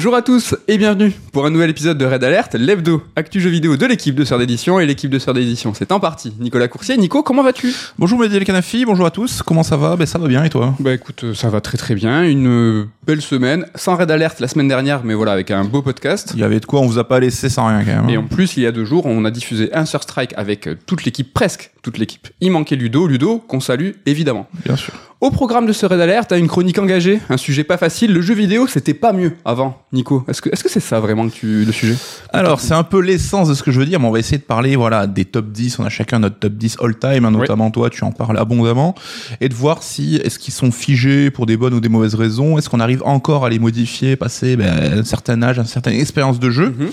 Bonjour à tous et bienvenue pour un nouvel épisode de Red Alert, l'hebdo, actu jeu vidéo de l'équipe de Sœur d'édition et l'équipe de Sœur d'édition. C'est en partie. Nicolas Coursier. Nico, comment vas-tu? Bonjour Mehdi El Kanafi, bonjour à tous, comment ça va? Ben ça va bien et toi? Bah écoute, euh, ça va très très bien. Une euh, belle semaine, sans Red Alert la semaine dernière, mais voilà, avec un beau podcast. Il y avait de quoi, on vous a pas laissé sans rien quand même. Et hein. en plus, il y a deux jours, on a diffusé un Sur Strike avec euh, toute l'équipe, presque toute l'équipe. Il manquait Ludo, Ludo, qu'on salue évidemment. Bien sûr. Au programme de ce Red Alert, t'as une chronique engagée, un sujet pas facile. Le jeu vidéo, c'était pas mieux avant, Nico. Est-ce que est-ce que c'est ça vraiment que tu, le sujet? Alors c'est un peu l'essence de ce que je veux dire, mais on va essayer de parler voilà des top 10, on a chacun notre top 10 all time, hein, notamment toi tu en parles abondamment, et de voir si est-ce qu'ils sont figés pour des bonnes ou des mauvaises raisons, est-ce qu'on arrive encore à les modifier, passer ben, un certain âge, une certaine expérience de jeu, Mhm.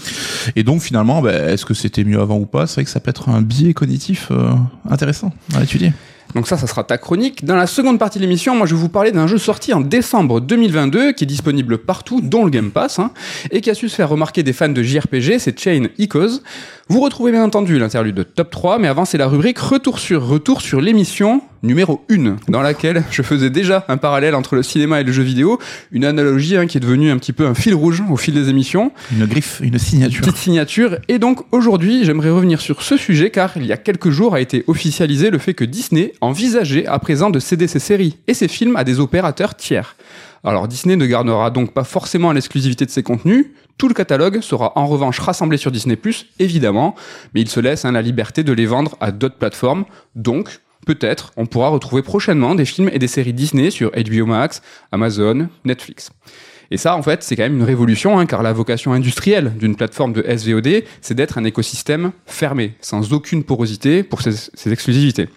et donc finalement ben, est-ce que c'était mieux avant ou pas? C'est vrai que ça peut être un biais cognitif euh, intéressant à étudier. Donc ça, ça sera ta chronique. Dans la seconde partie de l'émission, moi, je vais vous parler d'un jeu sorti en décembre 2022, qui est disponible partout, dont le Game Pass, hein, et qui a su se faire remarquer des fans de JRPG, c'est Chain Echoes. Vous retrouvez bien entendu l'interlude de Top 3, mais avant, c'est la rubrique Retour sur Retour sur l'émission numéro 1, dans laquelle je faisais déjà un parallèle entre le cinéma et le jeu vidéo, une analogie hein, qui est devenue un petit peu un fil rouge au fil des émissions. Une griffe, une signature. Petite signature. Et donc aujourd'hui, j'aimerais revenir sur ce sujet car il y a quelques jours a été officialisé le fait que Disney envisageait à présent de céder ses séries et ses films à des opérateurs tiers. Alors Disney ne gardera donc pas forcément l'exclusivité de ses contenus, tout le catalogue sera en revanche rassemblé sur Disney ⁇ évidemment, mais il se laisse hein, la liberté de les vendre à d'autres plateformes, donc peut-être on pourra retrouver prochainement des films et des séries Disney sur HBO Max, Amazon, Netflix. Et ça, en fait, c'est quand même une révolution, hein, car la vocation industrielle d'une plateforme de SVOD, c'est d'être un écosystème fermé, sans aucune porosité pour ses, exclusivités.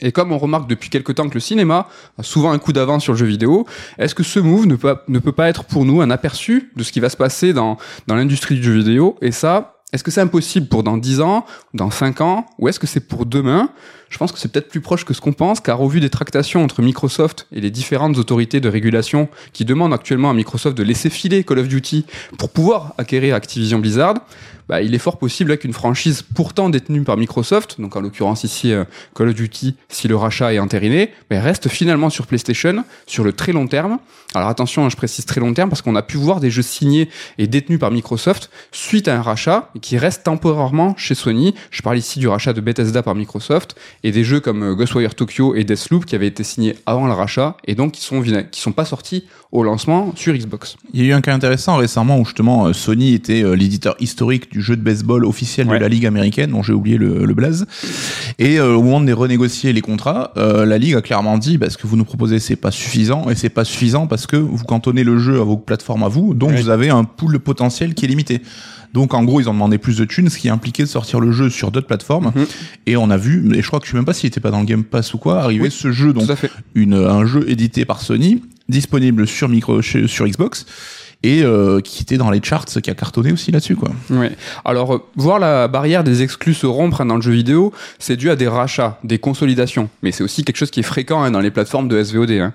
Et comme on remarque depuis quelque temps que le cinéma a souvent un coup d'avance sur le jeu vidéo, est-ce que ce move ne peut, ne peut pas être pour nous un aperçu de ce qui va se passer dans, dans l'industrie du jeu vidéo? Et ça, est-ce que c'est impossible pour dans 10 ans, dans 5 ans, ou est-ce que c'est pour demain? Je pense que c'est peut-être plus proche que ce qu'on pense, car au vu des tractations entre Microsoft et les différentes autorités de régulation qui demandent actuellement à Microsoft de laisser filer Call of Duty pour pouvoir acquérir Activision Blizzard, bah, il est fort possible qu'une franchise pourtant détenue par Microsoft, donc en l'occurrence ici euh, Call of Duty, si le rachat est entériné, reste finalement sur PlayStation sur le très long terme. Alors attention, hein, je précise très long terme parce qu'on a pu voir des jeux signés et détenus par Microsoft suite à un rachat qui restent temporairement chez Sony. Je parle ici du rachat de Bethesda par Microsoft et des jeux comme euh, Ghostwire Tokyo et Deathloop qui avaient été signés avant le rachat et donc qui sont qui sont pas sortis au lancement sur Xbox. Il y a eu un cas intéressant récemment où justement euh, Sony était euh, l'éditeur historique du jeu de baseball officiel Ouais. de la Ligue américaine, dont j'ai oublié le, le blaze. Et euh, au moment de renégocier les contrats, euh, la Ligue a clairement dit bah, ce que vous nous proposez c'est pas suffisant et c'est pas suffisant parce que vous cantonnez le jeu à vos plateformes à vous, donc Ouais. vous avez un pool potentiel qui est limité. Donc en gros ils ont demandé plus de thunes, ce qui impliquait de sortir le jeu sur d'autres plateformes. Mhm. Et on a vu, et je crois que je sais même pas s'il était pas dans le Game Pass ou quoi, arriver Oui. ce jeu donc une, un jeu édité par Sony, disponible sur micro, sur Xbox, et euh, qui était dans les charts, qui a cartonné aussi là-dessus, quoi. Ouais. Alors, euh, voir la barrière des exclus se rompre hein, dans le jeu vidéo, c'est dû à des rachats, des consolidations. Mais c'est aussi quelque chose qui est fréquent hein, dans les plateformes de SVOD. hein.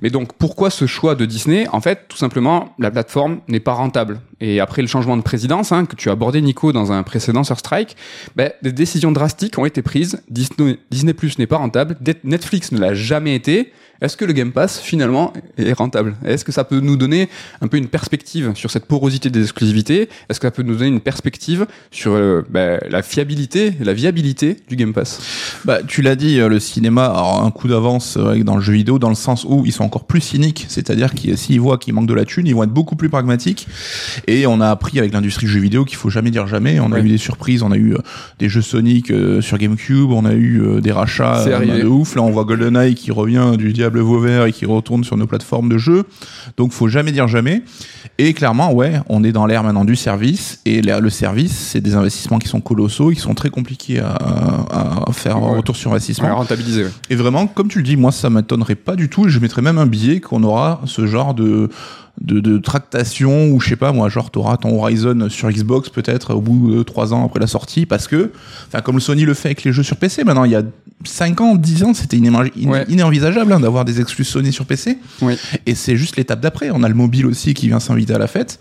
Mais donc, pourquoi ce choix de Disney? En fait, tout simplement, la plateforme n'est pas rentable. Et après le changement de présidence, hein, que tu as abordé, Nico, dans un précédent sur Strike, ben, des décisions drastiques ont été prises. Disney, Disney Plus n'est pas rentable. Netflix ne l'a jamais été. Est-ce que le Game Pass, finalement, est rentable? Est-ce que ça peut nous donner un peu une perspective sur cette porosité des exclusivités? Est-ce que ça peut nous donner une perspective sur euh, ben, la fiabilité, la viabilité du Game Pass? Bah, tu l'as dit, euh, le cinéma a un coup d'avance dans le jeu vidéo, dans le sens où ils sont encore plus cyniques, c'est-à-dire qu'ils s'ils voient qu'il manque de la thune, ils vont être beaucoup plus pragmatiques. Et on a appris avec l'industrie du jeu vidéo qu'il faut jamais dire jamais. On a eu des surprises, on a eu euh, des jeux Sonic euh, sur GameCube, on a eu euh, des rachats de ouf. Là, on voit GoldenEye qui revient du Diable Vauvert et qui retourne sur nos plateformes de jeu. Donc, faut jamais dire jamais. Et clairement, ouais, on est dans l'ère maintenant du service. Et là, le service, c'est des investissements qui sont colossaux, qui sont très compliqués à, à- à faire un Ouais. retour sur investissement. Ouais, Rentabiliser, ouais. Et vraiment, comme tu le dis, moi, ça m'étonnerait pas du tout. Je mettrais même un billet qu'on aura ce genre de, de, de tractation ou je sais pas, moi, genre, t'auras ton Horizon sur Xbox peut-être au bout de trois ans après la sortie parce que, enfin, comme Sony le fait avec les jeux sur PC, maintenant, il y a 5 ans, 10 ans, c'était Ouais. inénvisageable hein, d'avoir des exclus Sony sur PC. Et c'est juste l'étape d'après. On a le mobile aussi qui vient s'inviter à la fête.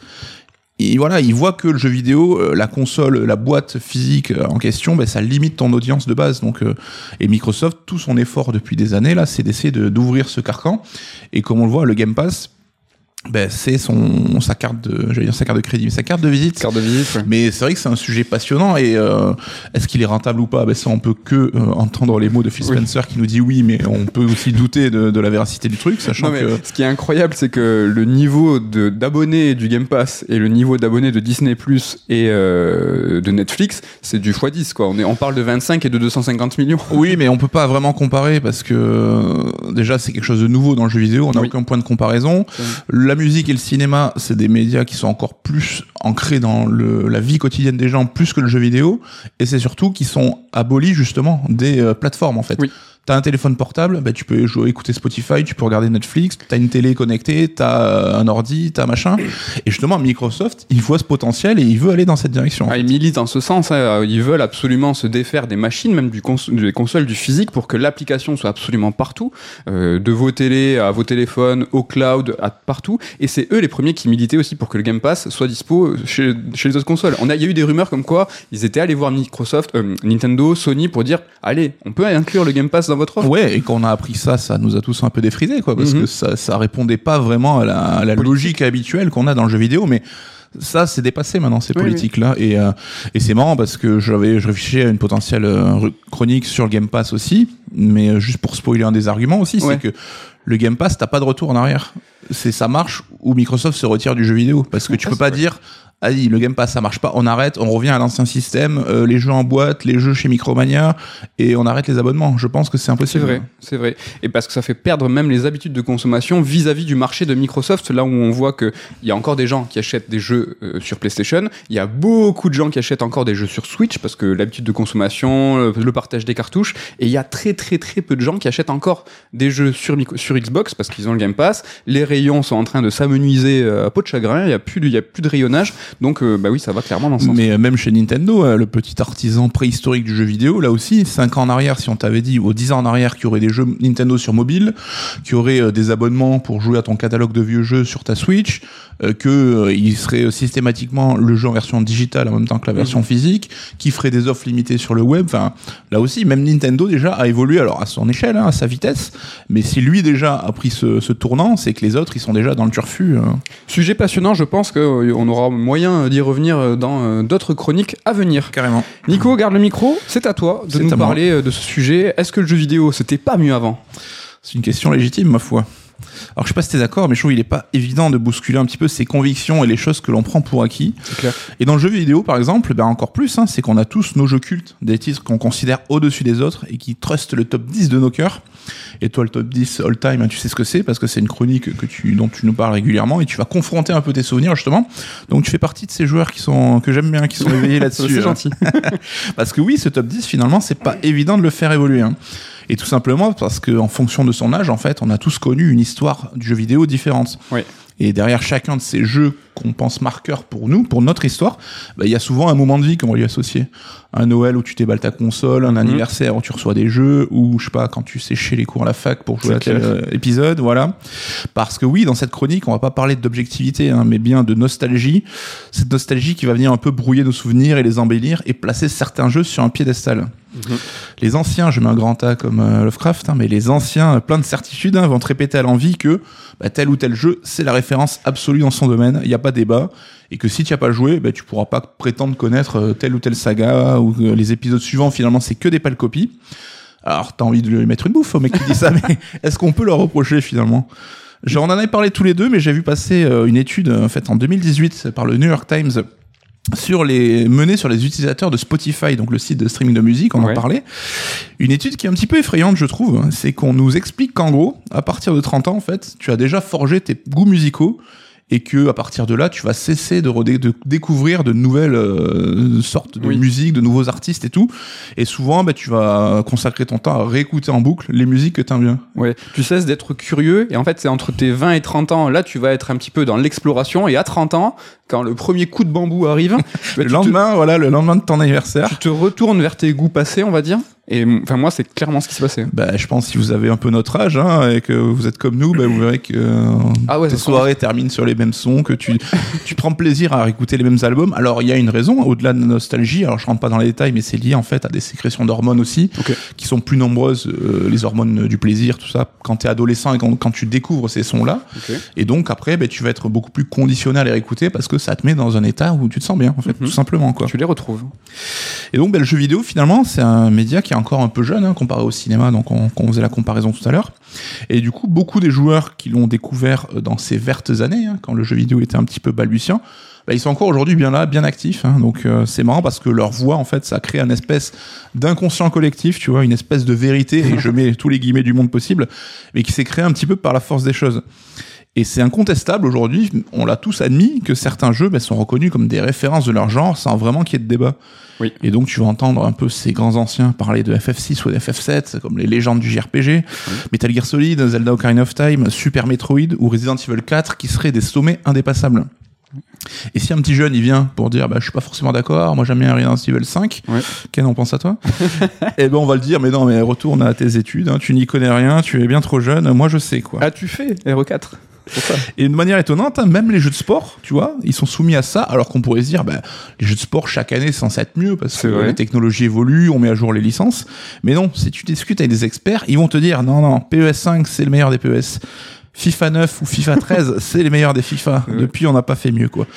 Et voilà, il voit que le jeu vidéo, euh, la console, la boîte physique euh, en question, ben, ça limite ton audience de base. Donc, euh, et Microsoft, tout son effort depuis des années là, c'est d'essayer de- d'ouvrir ce carcan. Et comme on le voit, le Game Pass, ben, c'est son sa carte de j'allais dire sa carte de crédit mais sa carte de visite Carte de visite. ouais. mais c'est vrai que c'est un sujet passionnant et euh, est-ce qu'il est rentable ou pas? Ben ça on peut que euh, entendre les mots de Phil Oui. Spencer qui nous dit oui mais on peut aussi douter de, de la véracité du truc sachant Non, mais que Ce qui est incroyable, c'est que le niveau de- d'abonnés du Game Pass et le niveau d'abonnés de Disney Plus et euh, de Netflix, c'est du x10 quoi. On, est, on parle de 25 et de 250 millions. oui mais on peut pas vraiment comparer parce que euh, déjà c'est quelque chose de nouveau dans le jeu vidéo on n'a Oui. aucun point de comparaison la musique et le cinéma c'est des médias qui sont encore plus ancrés dans le, la vie quotidienne des gens plus que le jeu vidéo et c'est surtout qui sont abolis justement des euh, plateformes en fait. T'as un téléphone portable, bah, tu peux jouer, écouter Spotify, tu peux regarder Netflix, t'as une télé connectée, t'as euh, un ordi, t'as machin. Et justement, Microsoft, il voit ce potentiel et il veut aller dans cette direction. Ah, ils militent en ce sens. hein. Ils veulent absolument se défaire des machines, même des consoles, du physique, pour que l'application soit absolument partout, euh, de vos télés à vos téléphones, au cloud, à partout. Et c'est eux les premiers qui militaient aussi pour que le Game Pass soit dispo chez, les autres consoles. Il y a eu des rumeurs comme quoi ils étaient allés voir Microsoft, euh, Nintendo, Sony pour dire, allez, on peut inclure le Game Pass dans votre offre. Ouais, et quand on a appris ça, ça nous a tous un peu défrisé, quoi, parce Mhm. que ça, ça répondait pas vraiment à la, à la Politique. logique habituelle qu'on a dans le jeu vidéo, mais ça, c'est dépassé maintenant ces Oui, politiques-là, et, euh, et c'est marrant parce que j'avais, je réfléchissais à une potentielle euh, chronique sur le Game Pass aussi, mais euh, juste pour spoiler un des arguments aussi, Ouais. c'est que le Game Pass, t'as pas de retour en arrière. C'est ça marche ou Microsoft se retire du jeu vidéo, parce que tu peux pas dire. Allez, le Game Pass ça marche pas, on arrête, on revient à l'ancien système, euh, les jeux en boîte, les jeux chez Micromania, et on arrête les abonnements. Je pense que c'est C'est impossible. vrai, c'est vrai. Et parce que ça fait perdre même les habitudes de consommation vis-à-vis du marché de Microsoft, là où on voit qu'il y a encore des gens qui achètent des jeux euh, sur PlayStation, il y a beaucoup de gens qui achètent encore des jeux sur Switch parce que l'habitude de consommation, le, le partage des cartouches, et il y a très très très peu de gens qui achètent encore des jeux sur, sur Xbox parce qu'ils ont le Game Pass. Les rayons sont en train de s'amenuiser euh, à peau de chagrin, il y a plus de, il y a plus de rayonnage, donc euh, bah oui, ça va clairement dans ce sens. Mais euh, même chez Nintendo, euh, le petit artisan préhistorique du jeu vidéo, là aussi, 5 ans en arrière, si on t'avait dit, ou 10 ans en arrière, qu'il y aurait des jeux Nintendo sur mobile, qu'il y aurait des abonnements pour jouer à ton catalogue de vieux jeux sur ta Switch, euh, que euh, il serait systématiquement le jeu en version digitale en même temps que la version physique, qui ferait des offres limitées sur le web. Enfin, là aussi, même Nintendo déjà a évolué, alors à son échelle, hein, à sa vitesse, mais si lui déjà a pris ce, ce tournant, c'est que les autres, ils sont déjà dans le turfu. hein. Sujet passionnant, je pense qu'on aura moyen d'y revenir dans euh, d'autres chroniques à venir. Carrément. Nico, garde le micro, c'est à toi de nous moi. parler euh, de ce sujet. Est-ce que le jeu vidéo, c'était pas mieux avant? C'est une question légitime, ma foi. Alors, je sais pas si t'es d'accord, mais je trouve qu'il est pas évident de bousculer un petit peu ses convictions et les choses que l'on prend pour acquis. Clair. Et dans le jeu vidéo, par exemple, ben encore plus, hein, c'est qu'on a tous nos jeux cultes, des titres qu'on considère au-dessus des autres et qui trustent le top 10 de nos cœurs. Et toi, le top 10 all-time, hein, tu sais ce que c'est parce que c'est une chronique que tu, dont tu nous parles régulièrement et tu vas confronter un peu tes souvenirs, justement. Donc, tu fais partie de ces joueurs qui sont, que j'aime bien, qui sont éveillés là-dessus. C'est hein. gentil. Parce que oui, ce top 10, finalement, c'est pas évident de le faire évoluer. hein. Et tout simplement parce que en fonction de son âge, en fait, on a tous connu une histoire du jeu vidéo différente. Et derrière chacun de ces jeux qu'on pense marqueurs pour nous, pour notre histoire, bah, il y a souvent un moment de vie qu'on va lui associer. Un Noël où tu déballes ta console, un anniversaire où tu reçois des jeux, ou je sais pas, quand tu séchais les cours à la fac pour jouer à tel euh, épisode, voilà. Parce que oui, dans cette chronique, on va pas parler d'objectivité, hein, mais bien de nostalgie. Cette nostalgie qui va venir un peu brouiller nos souvenirs et les embellir et placer certains jeux sur un piédestal. Les anciens, je mets un grand A comme euh, Lovecraft, hein, mais les anciens, plein de certitudes, hein, vont te répéter à l'envie que bah, tel ou tel jeu, c'est la référence absolue dans son domaine, il n'y a pas débat, et que si tu n'as pas joué, bah, tu pourras pas prétendre connaître euh, telle ou telle saga, ou que les épisodes suivants, finalement, c'est que des pâles copies. Alors, t'as envie de lui mettre une bouffe au mec qui dit ça, mais est-ce qu'on peut leur reprocher finalement? On en avait parlé tous les deux, mais j'ai vu passer euh, une étude euh, faite en 2018 par le New York Times sur les menée sur les utilisateurs de Spotify, donc le site de streaming de musique, on Ouais. en parlait. Une étude qui est un petit peu effrayante, je trouve, c'est qu'on nous explique qu'en gros, à partir de 30 ans, en fait, tu as déjà forgé tes goûts musicaux et que à partir de là, tu vas cesser de, de découvrir de nouvelles euh, sortes de Oui. musique, de nouveaux artistes et tout. Et souvent, bah, tu vas consacrer ton temps à réécouter en boucle les musiques que t'aimes bien. Ouais, tu cesses d'être curieux et en fait c'est entre tes 20 et 30 ans là tu vas être un petit peu dans l'exploration et à 30 ans quand le premier coup de bambou arrive bah, le te- lendemain, voilà, le lendemain de ton anniversaire. tu te retournes vers tes goûts passés on va dire Et enfin, moi, c'est clairement ce qui s'est passé. Bah, je pense si vous avez un peu notre âge hein, et que vous êtes comme nous, bah, vous verrez que euh, Ah ouais, tes soirées terminent sur les mêmes sons, que tu, tu prends plaisir à écouter les mêmes albums. Alors, il y a une raison, au-delà de la nostalgie. Alors, je rentre pas dans les détails, mais c'est lié en fait à des sécrétions d'hormones aussi, Ok. qui sont plus nombreuses, euh, les hormones du plaisir, tout ça, quand tu es adolescent et quand, quand tu découvres ces sons-là. Ok. Et donc, après, bah, tu vas être beaucoup plus conditionné à les réécouter parce que ça te met dans un état où tu te sens bien, en fait, Mhm. tout simplement. Quoi. Tu les retrouves. Et donc, ben, le jeu vidéo, finalement, c'est un média qui encore un peu jeune, hein, comparé au cinéma, donc on, on faisait la comparaison tout à l'heure. Et du coup, beaucoup des joueurs qui l'ont découvert euh, dans ces vertes années, hein, quand le jeu vidéo était un petit peu balbutiant, ben, ils sont encore aujourd'hui bien là, bien actifs. hein. donc euh, c'est marrant parce que leur voix, en fait, ça crée un espèce d'inconscient collectif, tu vois, une espèce de vérité, et je mets tous les guillemets du monde possible, mais qui s'est créé un petit peu par la force des choses. Et c'est incontestable aujourd'hui, on l'a tous admis, que certains jeux ben, sont reconnus comme des références de leur genre sans vraiment qu'il y ait de débat. Oui. Et donc tu vas entendre un peu ces grands anciens parler de FF6 ou de FF7, comme les légendes du JRPG, Metal Gear Solid, Zelda Ocarina of Time, Super Metroid ou Resident Evil 4 qui seraient des sommets indépassables. Et si un petit jeune il vient pour dire bah je suis pas forcément d'accord, moi j'aime bien Resident Evil 5, Ouais. Ken on pense à toi Eh ben on va le dire mais non mais retourne à tes études, hein, tu n'y connais rien, tu es bien trop jeune, moi je sais quoi. As-tu fait RE4 C'est pour ça. Et de manière étonnante, hein, même les jeux de sport, tu vois, ils sont soumis à ça, alors qu'on pourrait se dire, bah, les jeux de sport chaque année, c'est censé être mieux parce que vrai. les technologies évoluent, on met à jour les licences. Mais non, si tu discutes avec des experts, ils vont te dire, non, non, PES 5, c'est le meilleur des PES. FIFA 9 ou FIFA 13, c'est les meilleurs des FIFA. Ouais. Depuis, on n'a pas fait mieux, quoi.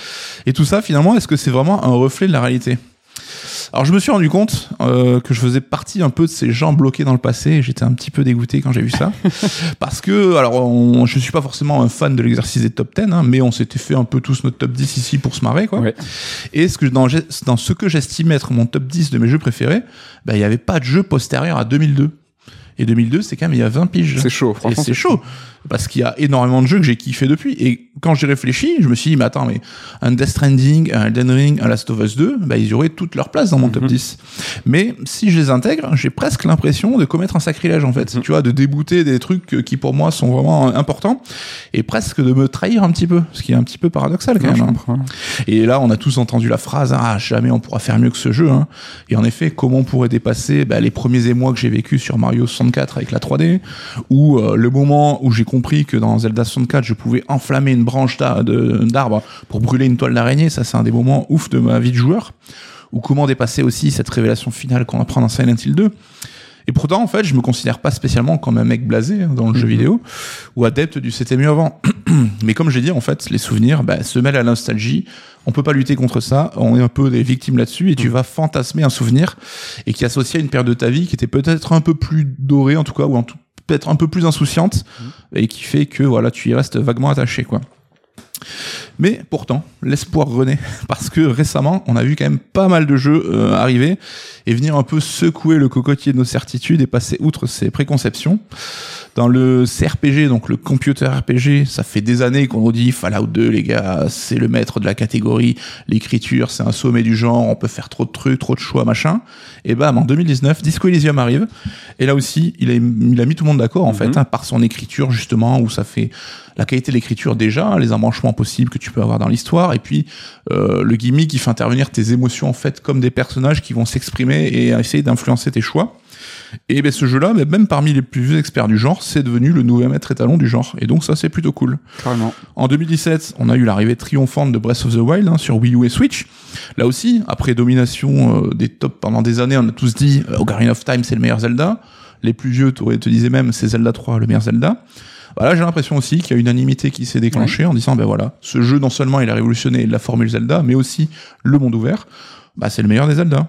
Et tout ça, finalement, est-ce que c'est vraiment un reflet de la réalité? Alors je me suis rendu compte euh, que je faisais partie un peu de ces gens bloqués dans le passé. et J'étais un petit peu dégoûté quand j'ai vu ça, parce que alors on, je suis pas forcément un fan de l'exercice des top 10, hein, mais on s'était fait un peu tous notre top 10 ici pour se marrer quoi. Ouais. Et ce que dans, dans ce que j'estimais être mon top 10 de mes jeux préférés, bah, il y avait pas de jeu postérieur à 2002. Et 2002, c'est quand même il y a 20 piges. C'est chaud, Et franchement. c'est chaud. Parce qu'il y a énormément de jeux que j'ai kiffé depuis. Et quand j'ai réfléchi, je me suis dit, mais attends, mais un Death Stranding, un Elden Ring, un Last of Us 2, bah, ils auraient toute leur place dans mon top Mhm. 10. Mais si je les intègre, j'ai presque l'impression de commettre un sacrilège, en fait. Mhm. Tu vois, de débouter des trucs qui pour moi sont vraiment importants et presque de me trahir un petit peu. Ce qui est un petit peu paradoxal quand Non, même. hein. Et là, on a tous entendu la phrase Ah, jamais on pourra faire mieux que ce jeu. hein. Et en effet, comment on pourrait dépasser bah, les premiers émois que j'ai vécu sur Mario 64 avec la 3D Ou euh, le moment où j'ai compris que dans Zelda 64, je pouvais enflammer une branche d'arbre pour brûler une toile d'araignée. Ça, c'est un des moments ouf de ma vie de joueur. Ou comment dépasser aussi cette révélation finale qu'on apprend dans Silent Hill 2 et pourtant, en fait, je me considère pas spécialement comme un mec blasé hein, dans le jeu Mhm. vidéo ou adepte du c'était mieux avant. Mais comme j'ai dit, en fait, les souvenirs bah, se mêlent à la nostalgie. On peut pas lutter contre ça. On est un peu des victimes là-dessus et tu vas fantasmer un souvenir et qui associé à une période de ta vie qui était peut-être un peu plus dorée, en tout cas, ou en tout- peut-être un peu plus insouciante et qui fait que voilà, tu y restes vaguement attaché, quoi. Mais pourtant, l'espoir renaît parce que récemment, on a vu quand même pas mal de jeux euh, arriver et venir un peu secouer le cocotier de nos certitudes et passer outre ses préconceptions. Dans le CRPG, donc le computer RPG, ça fait des années qu'on nous dit Fallout 2, les gars, c'est le maître de la catégorie, l'écriture, c'est un sommet du genre, on peut faire trop de trucs, trop de choix, machin. Et bam, en 2019, Disco Elysium arrive. Et là aussi, il a, il a mis tout le monde d'accord, en Mhm. fait, hein, par son écriture, justement, où ça fait la qualité de l'écriture déjà, les embranchements possibles que tu peux avoir dans l'histoire, et puis euh, le gimmick qui fait intervenir tes émotions, en fait, comme des personnages qui vont s'exprimer et essayer d'influencer tes choix. Et ben ce jeu-là, ben, même parmi les plus vieux experts du genre, c'est devenu le nouveau maître étalon du genre. Et donc ça, c'est plutôt cool. Carrément. En 2017, on a eu l'arrivée triomphante de Breath of the Wild hein, sur Wii U et Switch. Là aussi, après domination euh, des tops pendant des années, on a tous dit euh, Ocarina of Time, c'est le meilleur Zelda. Les plus vieux te disaient même c'est Zelda 3, le meilleur Zelda. Voilà, j'ai l'impression aussi qu'il y a une unanimité qui s'est déclenchée en disant ben voilà, ce jeu non seulement il a révolutionné la formule Zelda, mais aussi le monde ouvert. Bah c'est le meilleur des Zelda.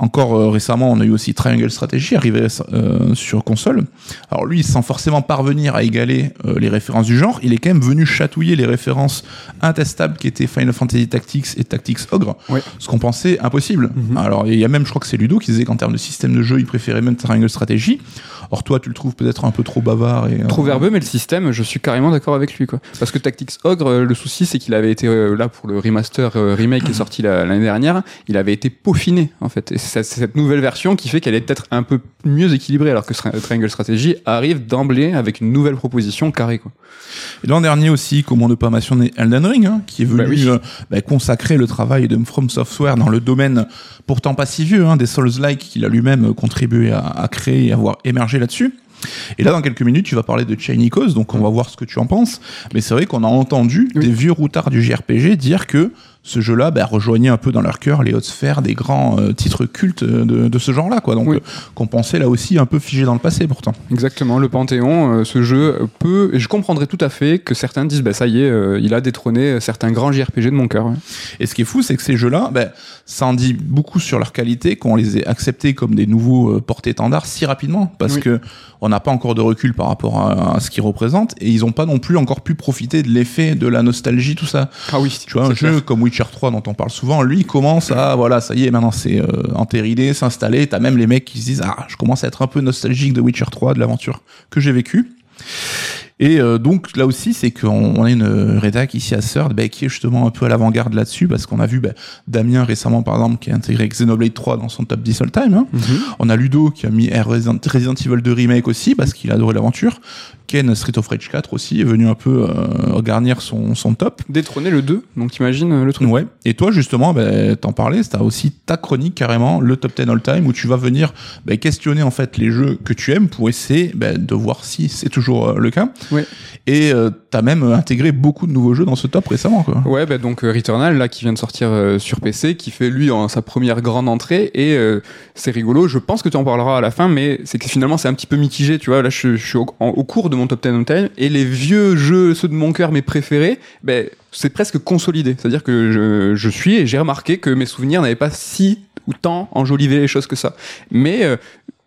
Encore euh, récemment, on a eu aussi Triangle Strategy arrivé euh, sur console. Alors lui, sans forcément parvenir à égaler euh, les références du genre, il est quand même venu chatouiller les références intestables qui étaient Final Fantasy Tactics et Tactics Ogre, Ouais. ce qu'on pensait impossible. Mhm. Alors il y a même, je crois que c'est Ludo qui disait qu'en termes de système de jeu, il préférait même Triangle Strategy. Or toi, tu le trouves peut-être un peu trop bavard et euh, Trop verbeux, mais le système, je suis carrément d'accord avec lui. Quoi. Parce que Tactics Ogre, euh, le souci, c'est qu'il avait été euh, là pour le remaster remake qui est sorti la- l'année dernière, il avait été peaufiné en fait. Et c'est cette nouvelle version qui fait qu'elle est peut-être un peu mieux équilibrée, alors que Triangle Strategy arrive d'emblée avec une nouvelle proposition carrée. Quoi. Et l'an dernier aussi, comment ne pas mentionner Elden Ring, hein, qui est venu Bah oui. euh, bah, consacrer le travail de From Software dans le domaine pourtant pas si vieux, hein, des Souls-like qu'il a lui-même contribué à, à créer et à voir émerger là-dessus. Et là, dans quelques minutes, tu vas parler de Cause, donc on va voir ce que tu en penses. Mais c'est vrai qu'on a entendu Oui. des vieux routards du JRPG dire que ce jeu-là bah, rejoignait un peu dans leur cœur les hautes sphères des grands euh, titres cultes de, de ce genre-là, quoi. Donc, Oui. euh, qu'on pensait là aussi un peu figé dans le passé, pourtant. Exactement, le Panthéon, euh, ce jeu peut, et je comprendrais tout à fait que certains disent, bah ça y est, euh, il a détrôné certains grands JRPG de mon cœur. ouais. Et ce qui est fou, c'est que ces jeux-là, ben, ça en dit beaucoup sur leur qualité qu'on les ait acceptés comme des nouveaux euh, porte-étendards si rapidement, parce Oui. que on n'a pas encore de recul par rapport à, à ce qu'ils représentent, et ils n'ont pas non plus encore pu profiter de l'effet de la nostalgie, tout ça. Ah oui, Tu vois, un jeu comme Witcher 3 dont on parle souvent, lui, il commence à, voilà, ça y est, maintenant c'est euh, entériné, s'installer. T'as même les mecs qui se disent, ah, je commence à être un peu nostalgique de Witcher 3, de l'aventure que j'ai vécue. Et euh, donc là aussi, c'est qu'on on a une rédac ici à Third bah, qui est justement un peu à l'avant-garde là-dessus, parce qu'on a vu bah, Damien récemment, par exemple, qui a intégré Xenoblade 3 dans son top 10 all-time. Hein. Mhm. On a Ludo qui a mis Resident, Evil 2 Remake aussi, parce qu'il a adoré l'aventure. Ken Street of Rage 4 aussi est venu un peu euh, garnir son, son top. Détrôner le 2, donc t'imagines euh, le truc. Ouais. Et toi, justement, ben, t'en parlais, t'as aussi ta chronique carrément, le top 10 all time, où tu vas venir ben, questionner en fait les jeux que tu aimes pour essayer ben, de voir si c'est toujours euh, le cas. Ouais. Et euh, t'as même intégré beaucoup de nouveaux jeux dans ce top récemment, quoi. Ouais, bah donc euh, Returnal, là, qui vient de sortir euh, sur PC, qui fait lui en, sa première grande entrée, et euh, c'est rigolo, je pense que tu en parleras à la fin, mais c'est que finalement c'est un petit peu mitigé, tu vois, là je, je suis au, en- au cours de mon top 10 on time, et les vieux jeux, ceux de mon cœur, mes préférés, ben, c'est presque consolidé, c'est-à-dire que je, je suis, et j'ai remarqué que mes souvenirs n'avaient pas si ou tant enjolivé les choses que ça. Mais euh,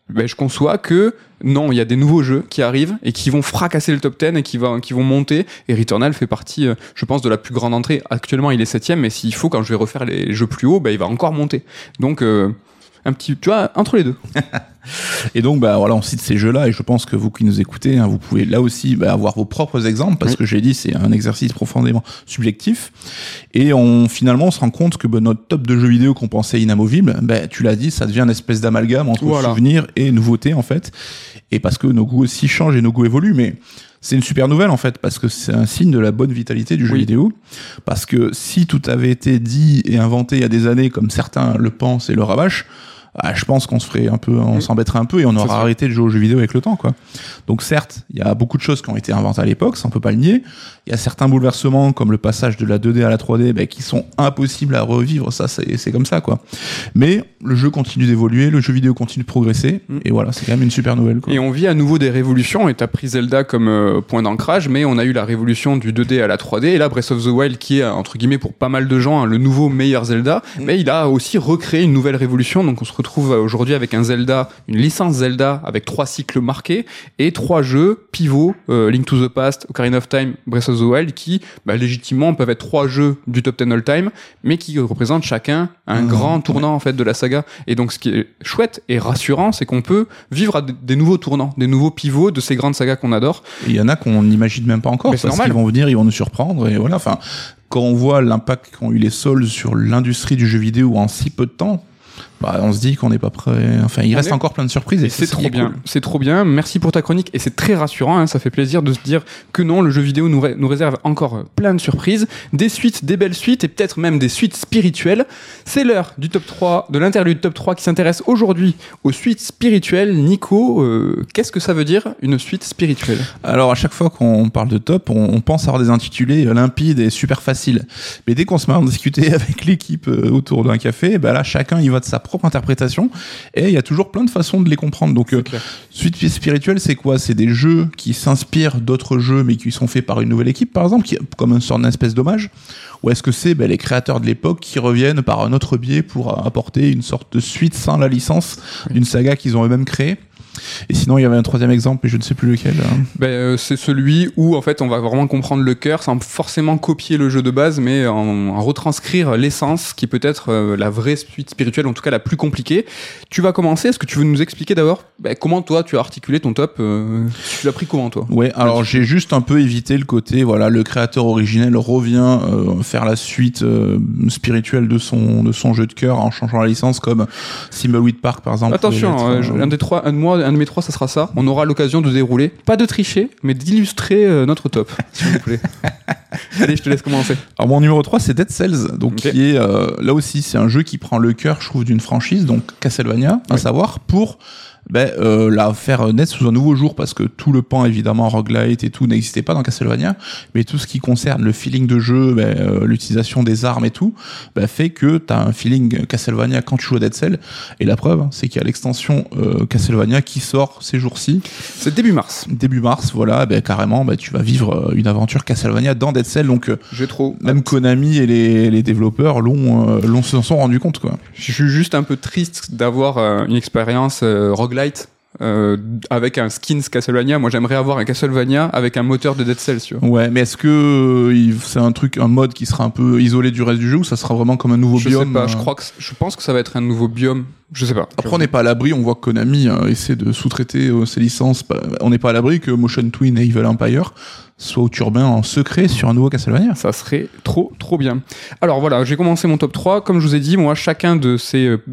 ben, je conçois que non, il y a des nouveaux jeux qui arrivent et qui vont fracasser le top 10 et qui, va, qui vont monter. Et Returnal fait partie, euh, je pense, de la plus grande entrée. Actuellement, il est septième, mais s'il faut, quand je vais refaire les jeux plus hauts, ben, il va encore monter. Donc, euh, un petit, tu vois, entre les deux. Et donc, bah voilà, on cite ces jeux-là, et je pense que vous qui nous écoutez, hein, vous pouvez là aussi bah, avoir vos propres exemples, parce Oui. que j'ai dit, c'est un exercice profondément subjectif. Et on finalement, on se rend compte que bah, notre top de jeux vidéo qu'on pensait inamovible, bah, tu l'as dit, ça devient une espèce d'amalgame entre Voilà. souvenirs et nouveautés en fait. Et parce que nos goûts aussi changent et nos goûts évoluent, mais c'est une super nouvelle en fait parce que c'est un signe de la bonne vitalité du jeu Oui. vidéo. Parce que si tout avait été dit et inventé il y a des années comme certains le pensent et le rabâchent, ah, je pense qu'on se ferait un peu, on s'embêterait un peu et on aura arrêté de jouer aux jeux vidéo avec le temps, quoi. Donc certes, il y a beaucoup de choses qui ont été inventées à l'époque, ça on peut pas le nier. Il y a certains bouleversements comme le passage de la 2D à la 3D, ben, qui sont impossibles à revivre. Ça, c'est c'est comme ça, quoi. Mais le jeu continue d'évoluer, le jeu vidéo continue de progresser, Mm. et voilà, c'est quand même une super nouvelle. Quoi. Et on vit à nouveau des révolutions, et t'as pris Zelda comme euh, point d'ancrage, mais on a eu la révolution du 2D à la 3D, et là Breath of the Wild, qui est, entre guillemets, pour pas mal de gens, hein, le nouveau meilleur Zelda, Mm. mais il a aussi recréé une nouvelle révolution, donc on se retrouve euh, aujourd'hui avec un Zelda, une licence Zelda, avec trois cycles marqués, et trois jeux pivots, euh, Link to the Past, Ocarina of Time, Breath of the Wild, qui, bah, légitimement, peuvent être trois jeux du top 10 all-time, mais qui représentent chacun un Mmh, grand tournant, en fait, de la saga. Et donc, ce qui est chouette et rassurant, c'est qu'on peut vivre à des- nouveaux tournants, des nouveaux pivots de ces grandes sagas qu'on adore. Il y en a qu'on n'imagine même pas encore, Mais parce qu'ils vont venir, ils vont nous surprendre, et voilà, enfin, quand on voit l'impact qu'ont eu les soldes sur l'industrie du jeu vidéo en si peu de temps, bah, on se dit qu'on n'est pas prêt. Enfin, il On reste est- encore plein de surprises. Et c'est trop bien. C'est trop bien. Merci pour ta chronique. Et c'est très rassurant. hein. Ça fait plaisir de se dire que non, le jeu vidéo nous, ré- nous réserve encore euh, plein de surprises, des suites, des belles suites et peut-être même des suites spirituelles. C'est l'heure du top 3, de l'interlude top 3 qui s'intéresse aujourd'hui aux suites spirituelles. Nico, euh, qu'est-ce que ça veut dire une suite spirituelle? Alors, à chaque fois qu'on parle de top, on, on pense avoir des intitulés euh, limpides et super faciles. Mais dès qu'on se met à en discuter avec l'équipe autour d'un café, bah là, chacun y va de sa propre interprétation et il y a toujours plein de façons de les comprendre. Donc, euh, suite spirituelle, c'est quoi? C'est des jeux qui s'inspirent d'autres jeux, mais qui sont faits par une nouvelle équipe, par exemple, qui, comme une sorte d'espèce d'hommage? Ou est-ce que c'est ben, les créateurs de l'époque qui reviennent par un autre biais pour apporter une sorte de suite sans la licence d'une saga qu'ils ont eux-mêmes créée? Et sinon, il y avait un troisième exemple, mais je ne sais plus lequel. hein. Ben, euh, c'est celui où en fait on va vraiment comprendre le cœur sans forcément copier le jeu de base, mais en, en retranscrire l'essence qui peut être euh, la vraie suite spirituelle, en tout cas la plus compliquée. Tu vas commencer. Est-ce que tu veux nous expliquer d'abord ben, comment toi tu as articulé ton top euh, Tu l'as pris comment toi? Ouais, alors j'ai juste un peu évité le côté, voilà, le créateur originel revient faire la suite spirituelle de son de son jeu de cœur en changeant la licence, comme Thimbleweed Park par exemple. Attention, un des trois, un de moi, un de mes trois, ça sera ça. On aura l'occasion de dérouler, pas de tricher, mais d'illustrer euh, notre top, s'il vous plaît. Allez, je te laisse commencer. Alors mon numéro 3 c'est Dead Cells, donc qui est euh, là aussi c'est un jeu qui prend le cœur je trouve d'une franchise, donc Castlevania, à savoir pour ben, euh, la faire naître sous un nouveau jour parce que tout le pan évidemment roguelite et tout n'existait pas dans Castlevania, mais tout ce qui concerne le feeling de jeu, ben, euh, l'utilisation des armes et tout, ben, fait que tu as un feeling Castlevania quand tu joues à Dead Cells et la preuve c'est qu'il y a l'extension euh, Castlevania qui sort ces jours-ci C'est début mars. début mars, voilà, ben, carrément, ben, tu vas vivre euh, une aventure Castlevania dans Dead Cells, donc euh, J'ai trop. même Konami et les, les développeurs l'ont, euh, l'ont s'en sont rendus compte, quoi. Je suis juste un peu triste d'avoir une expérience euh, roguelite euh, avec un skins Castlevania. Moi, j'aimerais avoir un Castlevania avec un moteur de Dead Cells. Tu vois. Ouais, mais est-ce que euh, c'est un truc, un mode qui sera un peu isolé du reste du jeu ou ça sera vraiment comme un nouveau Je biome sais pas. euh, Je crois que je pense que ça va être un nouveau biome. Je sais pas. Après, on n'est pas à l'abri, on voit que Konami euh, essaie de sous-traiter euh, ses licences. On n'est pas à l'abri que Motion Twin et Evil Empire soient au turbin en secret sur un nouveau Castlevania. Ça serait trop, trop bien. Alors voilà, j'ai commencé mon top 3. Comme je vous ai dit, moi, chacun de ces euh,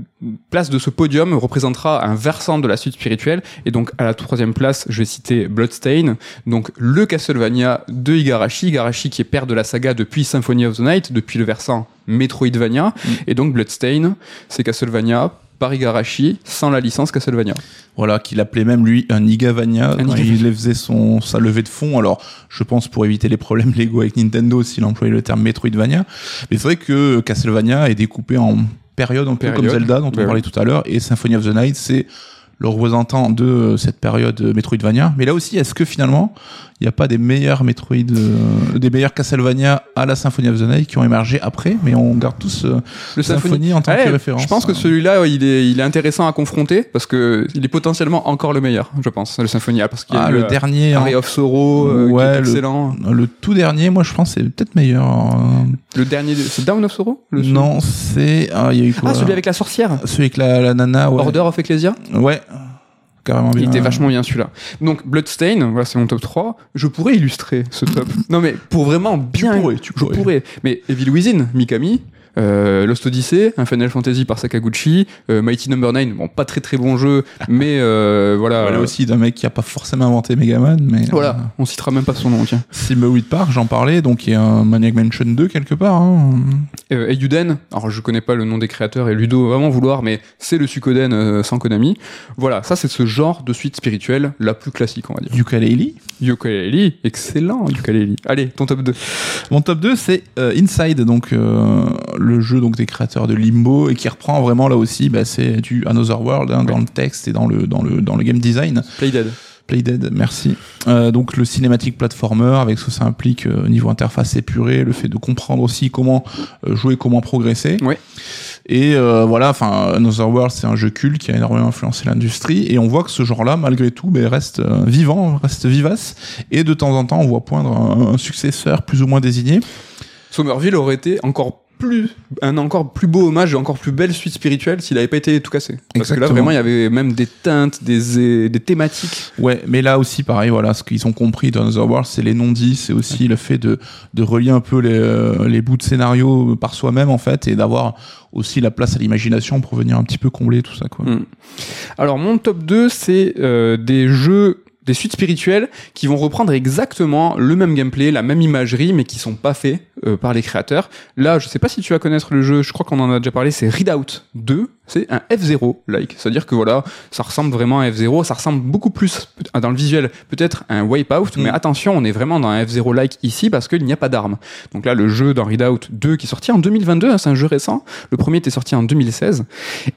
places de ce podium représentera un versant de la suite spirituelle. Et donc, à la troisième place, je vais citer Bloodstain. Donc, le Castlevania de Igarashi. Igarashi qui est père de la saga depuis Symphony of the Night, depuis le versant Metroidvania. Et donc, Bloodstain, c'est Castlevania par Igarashi, sans la licence Castlevania. Voilà, qu'il appelait même lui un Nigavania. Un il faisait son, sa levée de fonds. Alors, je pense pour éviter les problèmes légaux avec Nintendo s'il employait le terme Metroidvania. Mais c'est vrai que Castlevania est découpé en périodes, un peu Période. comme Zelda dont on parlait tout à l'heure. Et Symphony of the Night, c'est le représentant de cette période Metroidvania. Mais là aussi, est-ce que finalement, il n'y a pas des meilleurs Metroid, euh, des meilleurs Castlevania à la Symphony of the Night qui ont émergé après, mais on garde tous euh, Le Symphony en tant Ouais, que référence. Je pense que celui-là, il est, il est intéressant à confronter parce que il est potentiellement encore le meilleur, je pense, le Symphonia. Parce qu'il y a Ah, eu, le euh, dernier, hein. Ray of Sorrow, euh, qui Ouais, est le- excellent. Le tout dernier, moi je pense, c'est peut-être meilleur. euh, Le dernier, de- c'est Down of Sorrow le Non, c'est. Ah, il y a eu quoi? Ah, celui avec la sorcière Celui avec la, la nana, ouais. Order of Ecclesia? Ouais. Carrément bien. Il était vachement bien celui-là. Donc Bloodstain, voilà, c'est mon top 3. Je pourrais illustrer ce top. non mais pour vraiment bien. pourrais, tu je pourrais. pourrais. Mais Evil Within, Mikami. Euh, Lost Odyssey, un Final Fantasy par Sakaguchi, euh, Mighty Number 9, bon pas très très bon jeu, mais euh, voilà. Voilà aussi d'un mec qui a pas forcément inventé Megaman, mais. Voilà, euh, on citera même pas son nom, tiens. Thimbleweed Park, j'en parlais, donc il y a un Maniac Mansion 2 quelque part. Hein. Euh, Eiyuden, alors je connais pas le nom des créateurs et Ludo va vraiment vouloir, mais c'est le Suikoden euh, sans Konami. Voilà, ça c'est ce genre de suite spirituelle la plus classique, on va dire. Yooka-Laylee. Yooka-Laylee, excellent Yooka-Laylee. Allez, ton top 2. Mon top 2, c'est Inside, donc euh, le jeu donc des créateurs de Limbo et qui reprend vraiment là aussi, bah, c'est du Another World hein, dans le texte et dans le dans le dans le game design. Playdead. Playdead, merci. Euh, donc le cinématique platformer avec ce que ça implique euh, au niveau interface épurée, le fait de comprendre aussi comment euh, jouer, comment progresser. Ouais. Et euh, voilà, enfin, Another World, c'est un jeu culte qui a énormément influencé l'industrie. Et on voit que ce genre-là, malgré tout, ben, reste euh, vivant, reste vivace. Et de temps en temps, on voit poindre un, un successeur plus ou moins désigné. Somerville aurait été encore plus un encore plus beau hommage et encore plus belle suite spirituelle s'il avait pas été tout cassé. Parce que là Exactement. vraiment il y avait même des teintes, des, des thématiques. Ouais, mais là aussi, pareil, voilà, ce qu'ils ont compris dans Another World, c'est les non-dits, c'est aussi le fait de, de relier un peu les, euh, les bouts de scénario par soi-même, en fait, et d'avoir aussi la place à l'imagination pour venir un petit peu combler tout ça, quoi. Mm. Alors mon top 2 c'est euh, des jeux des suites spirituelles qui vont reprendre exactement le même gameplay, la même imagerie, mais qui sont pas faits euh, par les créateurs. Là, je sais pas si tu vas connaître le jeu, je crois qu'on en a déjà parlé, c'est Readout 2, c'est un F0-like. C'est-à-dire que voilà, ça ressemble vraiment à F0, ça ressemble beaucoup plus dans le visuel, peut-être à un Wipeout, Mm. mais attention, on est vraiment dans un F0-like ici parce qu'il n'y a pas d'armes. Donc là, le jeu dans Readout 2 qui est sorti en 2022, hein, c'est un jeu récent. Le premier était sorti en 2016.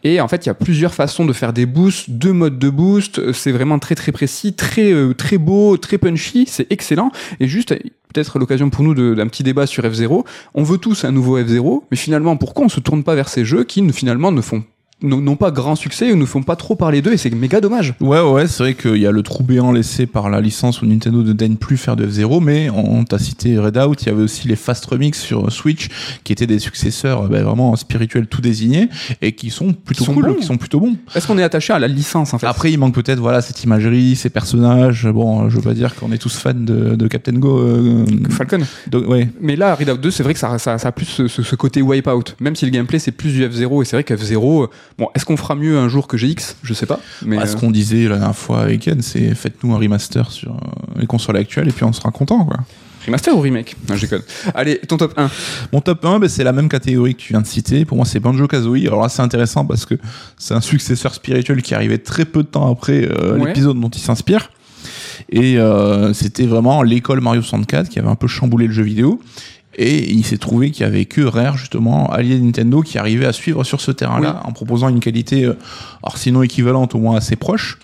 Et en fait, il y a plusieurs façons de faire des boosts, deux modes de boost. C'est vraiment très très précis, très euh, très beau, très punchy. C'est excellent. Et juste peut-être l'occasion pour nous d'un petit débat sur F0. On veut tous un nouveau F0, mais finalement, pourquoi on se tourne pas vers ces jeux qui finalement ne font n'ont pas grand succès ou ne font pas trop parler d'eux et c'est méga dommage. Ouais, ouais, c'est vrai qu'il y a le trou béant laissé par la licence où Nintendo ne daigne plus faire de F0, mais on t'a cité Redout, il y avait aussi les Fast Remix sur Switch, qui étaient des successeurs ben, vraiment spirituels tout désignés, et qui sont plutôt cool, bons. qui sont plutôt bons. Est-ce qu'on est attaché à la licence en fait? Après, il manque peut-être voilà cette imagerie, ces personnages. Bon, je veux pas dire qu'on est tous fans de, de Captain Go. euh, Falcon. donc, ouais. Mais là, Redout 2, c'est vrai que ça, ça, ça a plus ce, ce- ce côté wipeout. Même si le gameplay c'est plus du F0 et c'est vrai que F0, euh, bon, est-ce qu'on fera mieux un jour que GX Je sais pas. Mais Ah, ce euh, qu'on disait la dernière fois avec Ken, c'est faites-nous un remaster sur euh, les consoles actuelles et puis on sera content. Quoi. remaster ou remake? Non, je déconne. Allez, ton top 1. Mon top 1, ben, c'est la même catégorie que tu viens de citer. Pour moi, c'est Banjo Kazooie. Alors là, c'est intéressant parce que c'est un successeur spirituel qui arrivait très peu de temps après euh, Ouais. l'épisode dont il s'inspire. Et euh, c'était vraiment l'école Mario 64 qui avait un peu chamboulé le jeu vidéo. Et il s'est trouvé qu'il y avait que Rare, justement, allié Nintendo, qui arrivait à suivre sur ce terrain-là en proposant une qualité, euh, alors sinon équivalente, au moins assez proche.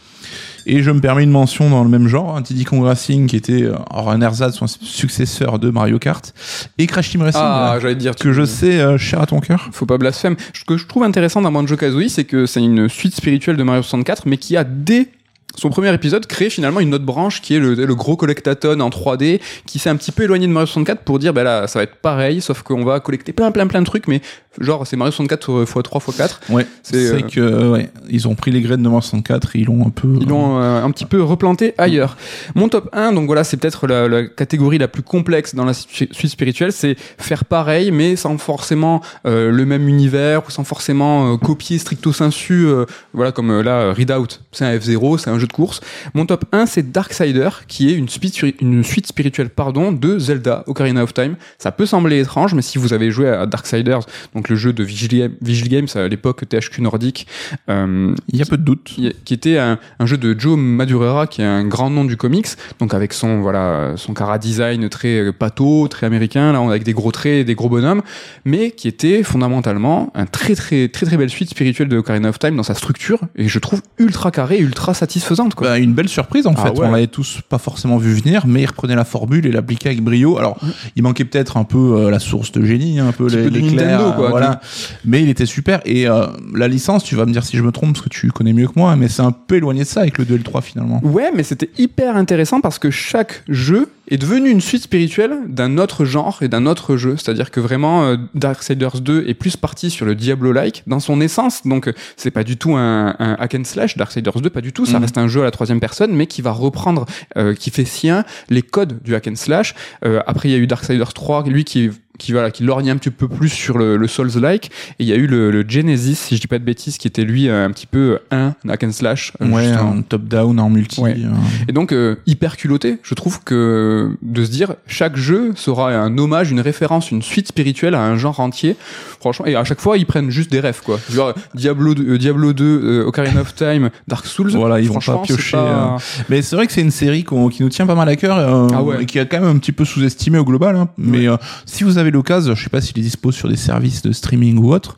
Et je me permets une mention dans le même genre, un Diddy Kong Racing qui était euh, alors un ersatz, son successeur de Mario Kart, et Crash Team Racing. Ah, là, te dire que je sais euh, cher à ton cœur. Faut pas blasphème. Ce que je trouve intéressant dans Banjo Kazooie, c'est que c'est une suite spirituelle de Mario 64, mais qui a dès son premier épisode créé finalement une autre branche qui est le, le gros collectathon en 3D, qui s'est un petit peu éloigné de Mario 64 pour dire, bah là, ça va être pareil, sauf qu'on va collecter plein, plein, plein de trucs, mais genre, c'est Mario 64 x 3 x 4. Ouais, C'est, euh, que euh, ouais, ils ont pris les graines de Mario 64 et ils l'ont un peu. Ils l'ont euh, un petit peu replanté ailleurs. Mon top 1, donc voilà, c'est peut-être la, la catégorie la plus complexe dans la su- suite spirituelle, c'est faire pareil, mais sans forcément le même univers ou sans forcément copier stricto sensu, voilà, comme là, Readout, c'est un F0, c'est un jeu de course. Mon top 1, c'est Darksider, qui est une suite, spiri- une suite spirituelle pardon, de Zelda, Ocarina of Time. Ça peut sembler étrange, mais si vous avez joué à Darksiders, donc le jeu de Vigil, Vigil Games à l'époque THQ Nordique, euh, Il y a peu de doute. qui, était un, un jeu de Joe Madureira, qui est un grand nom du comics, donc avec son voilà son cara design très euh, pâteau, très américain, là on- avec des gros traits, et des gros bonhommes, mais qui était fondamentalement un très très très très belle suite spirituelle de Ocarina of Time dans sa structure et je trouve ultra carré, ultra satisfaisante quoi. Bah, une belle surprise en Ah fait. ouais. On l'avait tous pas forcément vu venir, mais il reprenait la formule et l'appliquait avec brio. Alors, il manquait peut-être un peu euh, la source de génie, un peu l'éclair, voilà. Mais il était super. Et euh, la licence, tu vas me dire si je me trompe, parce que tu connais mieux que moi, mais c'est un peu éloigné de ça avec le 2 et le 3 finalement. Ouais, mais c'était hyper intéressant parce que chaque jeu est devenu une suite spirituelle d'un autre genre et d'un autre jeu. C'est-à-dire que vraiment, euh, Darksiders 2 est plus parti sur le Diablo-like dans son essence. Donc, euh, c'est pas du tout un, un hack and slash, Darksiders 2, pas du tout. Ça Mhm. reste un jeu à la troisième personne, mais qui va reprendre, euh, qui fait sien les codes du hack and slash. Euh, après, il y a eu Darksiders 3, lui qui qui voilà qui lorgne un petit peu plus sur le, le Souls-like et il y a eu le, le Genesis si je dis pas de bêtises qui était lui euh, un petit peu un hack and slash euh, Ouais, un top-down en multi. Ouais. euh, et donc euh, hyper culotté, je trouve que de se dire chaque jeu sera un hommage, une référence, une suite spirituelle à un genre entier. Franchement, et à chaque fois ils prennent juste des rêves quoi. Genre Diablo, euh, Diablo 2, euh, Ocarina of Time, Dark Souls. Voilà, ils vont pas piocher, pas- Mais c'est vrai que c'est une série qu'on- qui nous tient pas mal à cœur euh, Ah ouais. et qui a quand même un petit peu sous-estimé au global. hein. Mais euh, si vous avez l'occasion, je sais pas s'il est sur des services de streaming ou autre,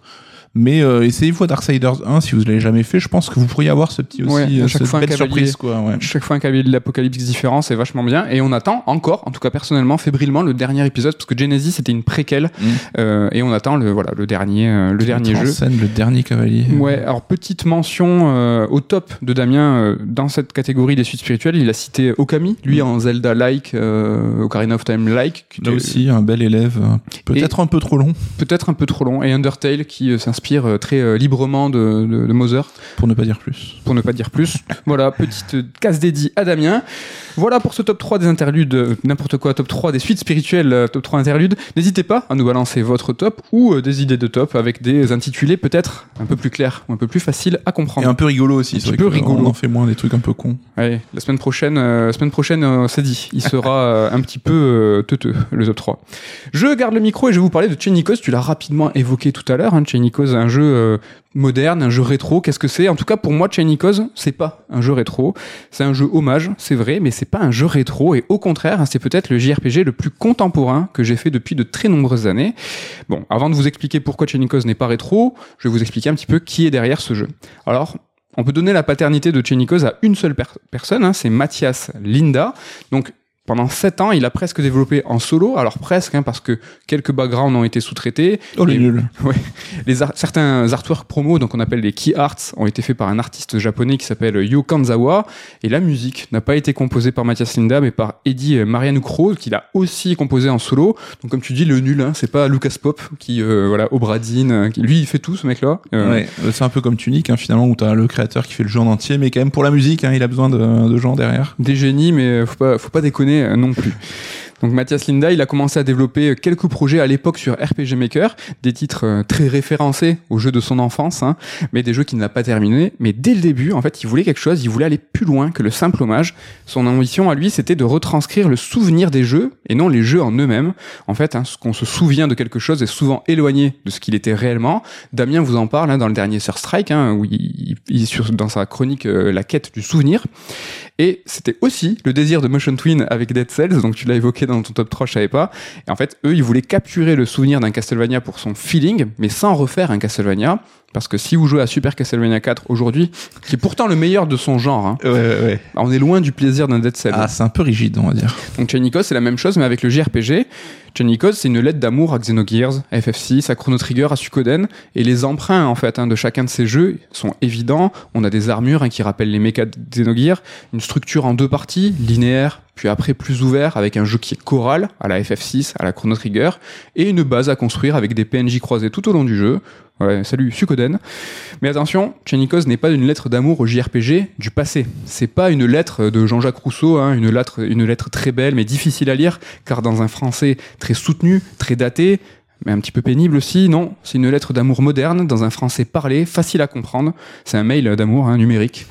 mais euh, essayez-vous à Darksiders 1 si vous l'avez jamais fait. Je pense que vous pourriez avoir ce petit aussi, Ouais, à euh, chaque cette fois un belle cavalier. surprise quoi. Ouais. Chaque fois un cavalier de l'apocalypse différent, c'est vachement bien. Et on attend encore, en tout cas personnellement, fébrilement le dernier épisode parce que Genesis c'était une préquelle Mm. euh, et on attend le voilà le dernier euh, le dernier jeu. scène le dernier cavalier. Ouais, alors petite mention euh, au top de Damien euh, dans cette catégorie des suites spirituelles, il a cité Okami, lui Mm. en Zelda-like, euh, Ocarina of Time-like, Là aussi, un bel élève, peut-être un peu trop long peut-être un peu trop long, et Undertale qui euh, s'inspire euh, très euh, librement de, de, de Mother, pour ne pas dire plus. pour ne pas dire plus. voilà, petite euh, case dédiée à Damien. Voilà pour ce top 3 des interludes, n'importe quoi, top 3 des suites spirituelles, top 3 interludes. N'hésitez pas à nous balancer votre top ou des idées de top avec des intitulés peut-être un peu plus clairs ou un peu plus faciles à Et comprendre. un peu rigolo aussi. Un peu rigolo. On en fait moins des trucs un peu cons. La semaine prochaine, euh, semaine prochaine, euh, c'est dit. Il sera euh, un petit peu teuteux, le top 3. Je garde le micro et je vais vous parler de Chainicos. Tu l'as rapidement évoqué tout à l'heure. Hein. Un jeu euh, moderne, un jeu rétro. Qu'est-ce que c'est? En tout cas, pour moi, Chainicos, c'est pas un jeu rétro. C'est un jeu hommage, c'est vrai, mais c'est pas un jeu rétro. Et au contraire, c'est peut-être le JRPG le plus contemporain que j'ai fait depuis de très nombreuses années. Bon, avant de vous expliquer pourquoi Chainicos n'est pas rétro, je vais vous expliquer un petit peu qui est derrière ce jeu. Alors, on peut donner la paternité de Chainicos à une seule per- personne, hein, c'est Mathias Linda. Donc, Pendant 7 ans, il a presque développé en solo, alors presque, hein, parce que quelques backgrounds ont été sous-traités. Oh, le Et- nul. Ouais. Les ar- certains artworks promo, donc on appelle les key arts, ont été faits par un artiste japonais qui s'appelle Yo Kanzawa. Et la musique n'a pas été composée par Mathias Linda, mais par Eddie Marianukro, qu'il a aussi composé en solo. Donc comme tu dis, le nul, hein, c'est pas Lucas Pop qui, euh, voilà, Obradine, qui- lui il fait tout, ce mec-là. Euh, Ouais, euh, c'est un peu comme Tunic, hein, finalement, où t'as le créateur qui fait le jeu en entier, mais quand même pour la musique, hein, il a besoin de, de gens derrière. des génies, mais faut pas, faut pas déconner euh, non plus. Donc Mathias Linda, il a commencé à développer quelques projets à l'époque sur RPG Maker, des titres euh, très référencés aux jeux de son enfance, hein, mais des jeux qu'il n'a pas terminés. Mais dès le début, en fait, il voulait quelque chose, il voulait aller plus loin que le simple hommage. Son ambition à lui, c'était de retranscrire le souvenir des jeux et non les jeux en eux-mêmes. En fait, hein, ce qu'on se souvient de quelque chose est souvent éloigné de ce qu'il était réellement. Damien vous en parle hein, dans le dernier Sur Strike, où il, il- sur, dans sa chronique euh, La quête du souvenir. Et c'était aussi le désir de Motion Twin avec Dead Cells, donc tu l'as évoqué dans ton top 3, je savais pas. Et en fait, eux, ils voulaient capturer le souvenir d'un Castlevania pour son feeling, mais sans refaire un Castlevania. Parce que si vous jouez à Super Castlevania 4 aujourd'hui, qui est pourtant le meilleur de son genre, hein, Ouais, ouais, ouais. on est loin du plaisir d'un Dead Cell. Ah, c'est un peu rigide, on va dire. Donc Chainicos, c'est la même chose, mais avec le JRPG. Chainicos, c'est une lettre d'amour à Xenogears, à FF6, à Chrono Trigger, à Suikoden. Et les emprunts, en fait, hein, de chacun de ces jeux sont évidents. On a des armures hein, qui rappellent les mechas de Xenogears, une structure en deux parties, linéaire, puis après plus ouvert, avec un jeu qui est choral, à la FF6, à la Chrono Trigger, et une base à construire avec des PNJ croisés tout au long du jeu. Salut, Suikoden. Mais attention, Chainicos n'est pas une lettre d'amour au JRPG du passé. C'est pas une lettre de Jean-Jacques Rousseau, hein, une lettre très belle mais difficile à lire, car dans un français très soutenu, très daté, mais un petit peu pénible aussi, non, c'est une lettre d'amour moderne, dans un français parlé, facile à comprendre. C'est un mail d'amour hein, numérique.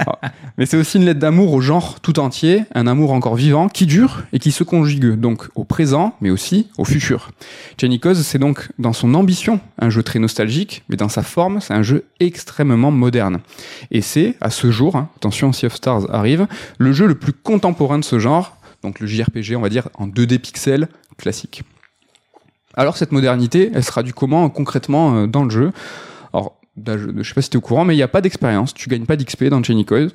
Ah, mais c'est aussi une lettre d'amour au genre tout entier, un amour encore vivant, qui dure et qui se conjugue donc au présent, mais aussi au futur. Chainicos, c'est donc dans son ambition un jeu très nostalgique, mais dans sa forme, c'est un jeu extrêmement moderne. Et c'est, à ce jour, hein, attention, Sea of Stars arrive, le jeu le plus contemporain de ce genre, donc le JRPG, on va dire, en 2D pixels classique. Alors cette modernité, elle se traduit comment concrètement euh, dans le jeu? Je, je sais pas si tu es au courant, mais il n'y a pas d'expérience, tu gagnes pas d'XP dans Chainicos.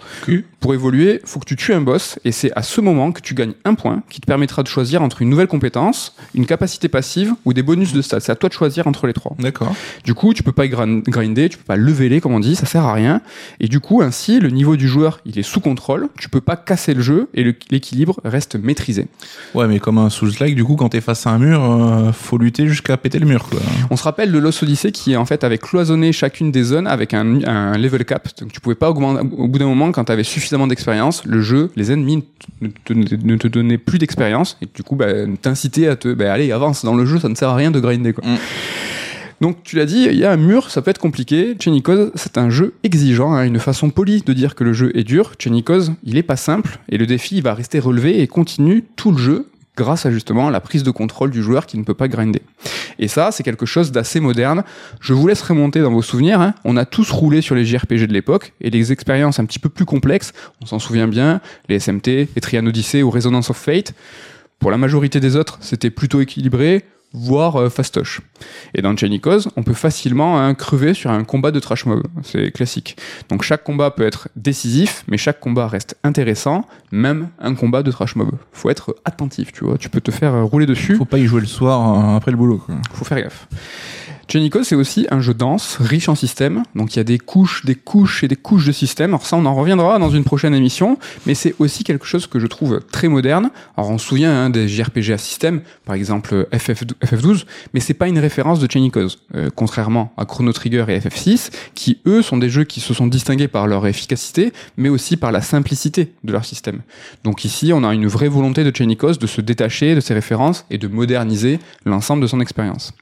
Pour évoluer, faut que tu tues un boss, et c'est à ce moment que tu gagnes un point qui te permettra de choisir entre une nouvelle compétence, une capacité passive ou des bonus de stats. C'est à toi de choisir entre les trois. D'accord. Du coup, tu peux pas grind- grinder, tu peux pas leveler comme on dit, ça sert à rien. Et du coup, ainsi, le niveau du joueur, il est sous contrôle, tu peux pas casser le jeu et l'équilibre reste maîtrisé. Ouais, mais comme un Souls-like, du coup, quand t'es face à un mur, euh, faut lutter jusqu'à péter le mur, quoi. On se rappelle de Lost Odyssey qui en fait avait cloisonné chacune des zones avec un, un level cap. Donc tu pouvais pas augmenter au bout d'un moment quand tu avais suffisamment d'expérience, le jeu, les ennemis ne te, ne te donnaient plus d'expérience et du coup bah, t'incitaient à te bah, allez avance dans le jeu, ça ne sert à rien de grinder quoi. Mm. Donc tu l'as dit, il y a un mur, ça peut être compliqué. Chenikos, c'est un jeu exigeant, hein, une façon polie de dire que le jeu est dur. Chenikos, il est pas simple et le défi il va rester relevé et continue tout le jeu grâce à justement la prise de contrôle du joueur qui ne peut pas grinder. Et ça, c'est quelque chose d'assez moderne. Je vous laisse remonter dans vos souvenirs. hein. On a tous roulé sur les JRPG de l'époque et les expériences un petit peu plus complexes, on s'en souvient bien, les SMT, les Trian Odyssey ou Resonance of Fate. Pour la majorité des autres, c'était plutôt équilibré, voire euh, fastoche. Et dans Chainicos, on peut facilement hein, crever sur un combat de trash mob. C'est classique. Donc chaque combat peut être décisif, mais chaque combat reste intéressant, même un combat de trash mob. Faut être attentif, tu vois. Tu peux te faire euh, rouler dessus. Faut pas y jouer le soir euh, après le boulot, quoi. Faut faire gaffe. Chenico, c'est aussi un jeu dense, riche en systèmes. Donc il y a des couches, des couches et des couches de systèmes. Alors ça, on en reviendra dans une prochaine émission. Mais c'est aussi quelque chose que je trouve très moderne. Alors on se souvient hein, des JRPG à système, par exemple FF, FF12, mais c'est pas une référence de Chenikos. Euh, contrairement à Chrono Trigger et FF6, qui eux sont des jeux qui se sont distingués par leur efficacité, mais aussi par la simplicité de leur système. Donc ici, on a une vraie volonté de Chenikos de se détacher de ses références et de moderniser l'ensemble de son expérience.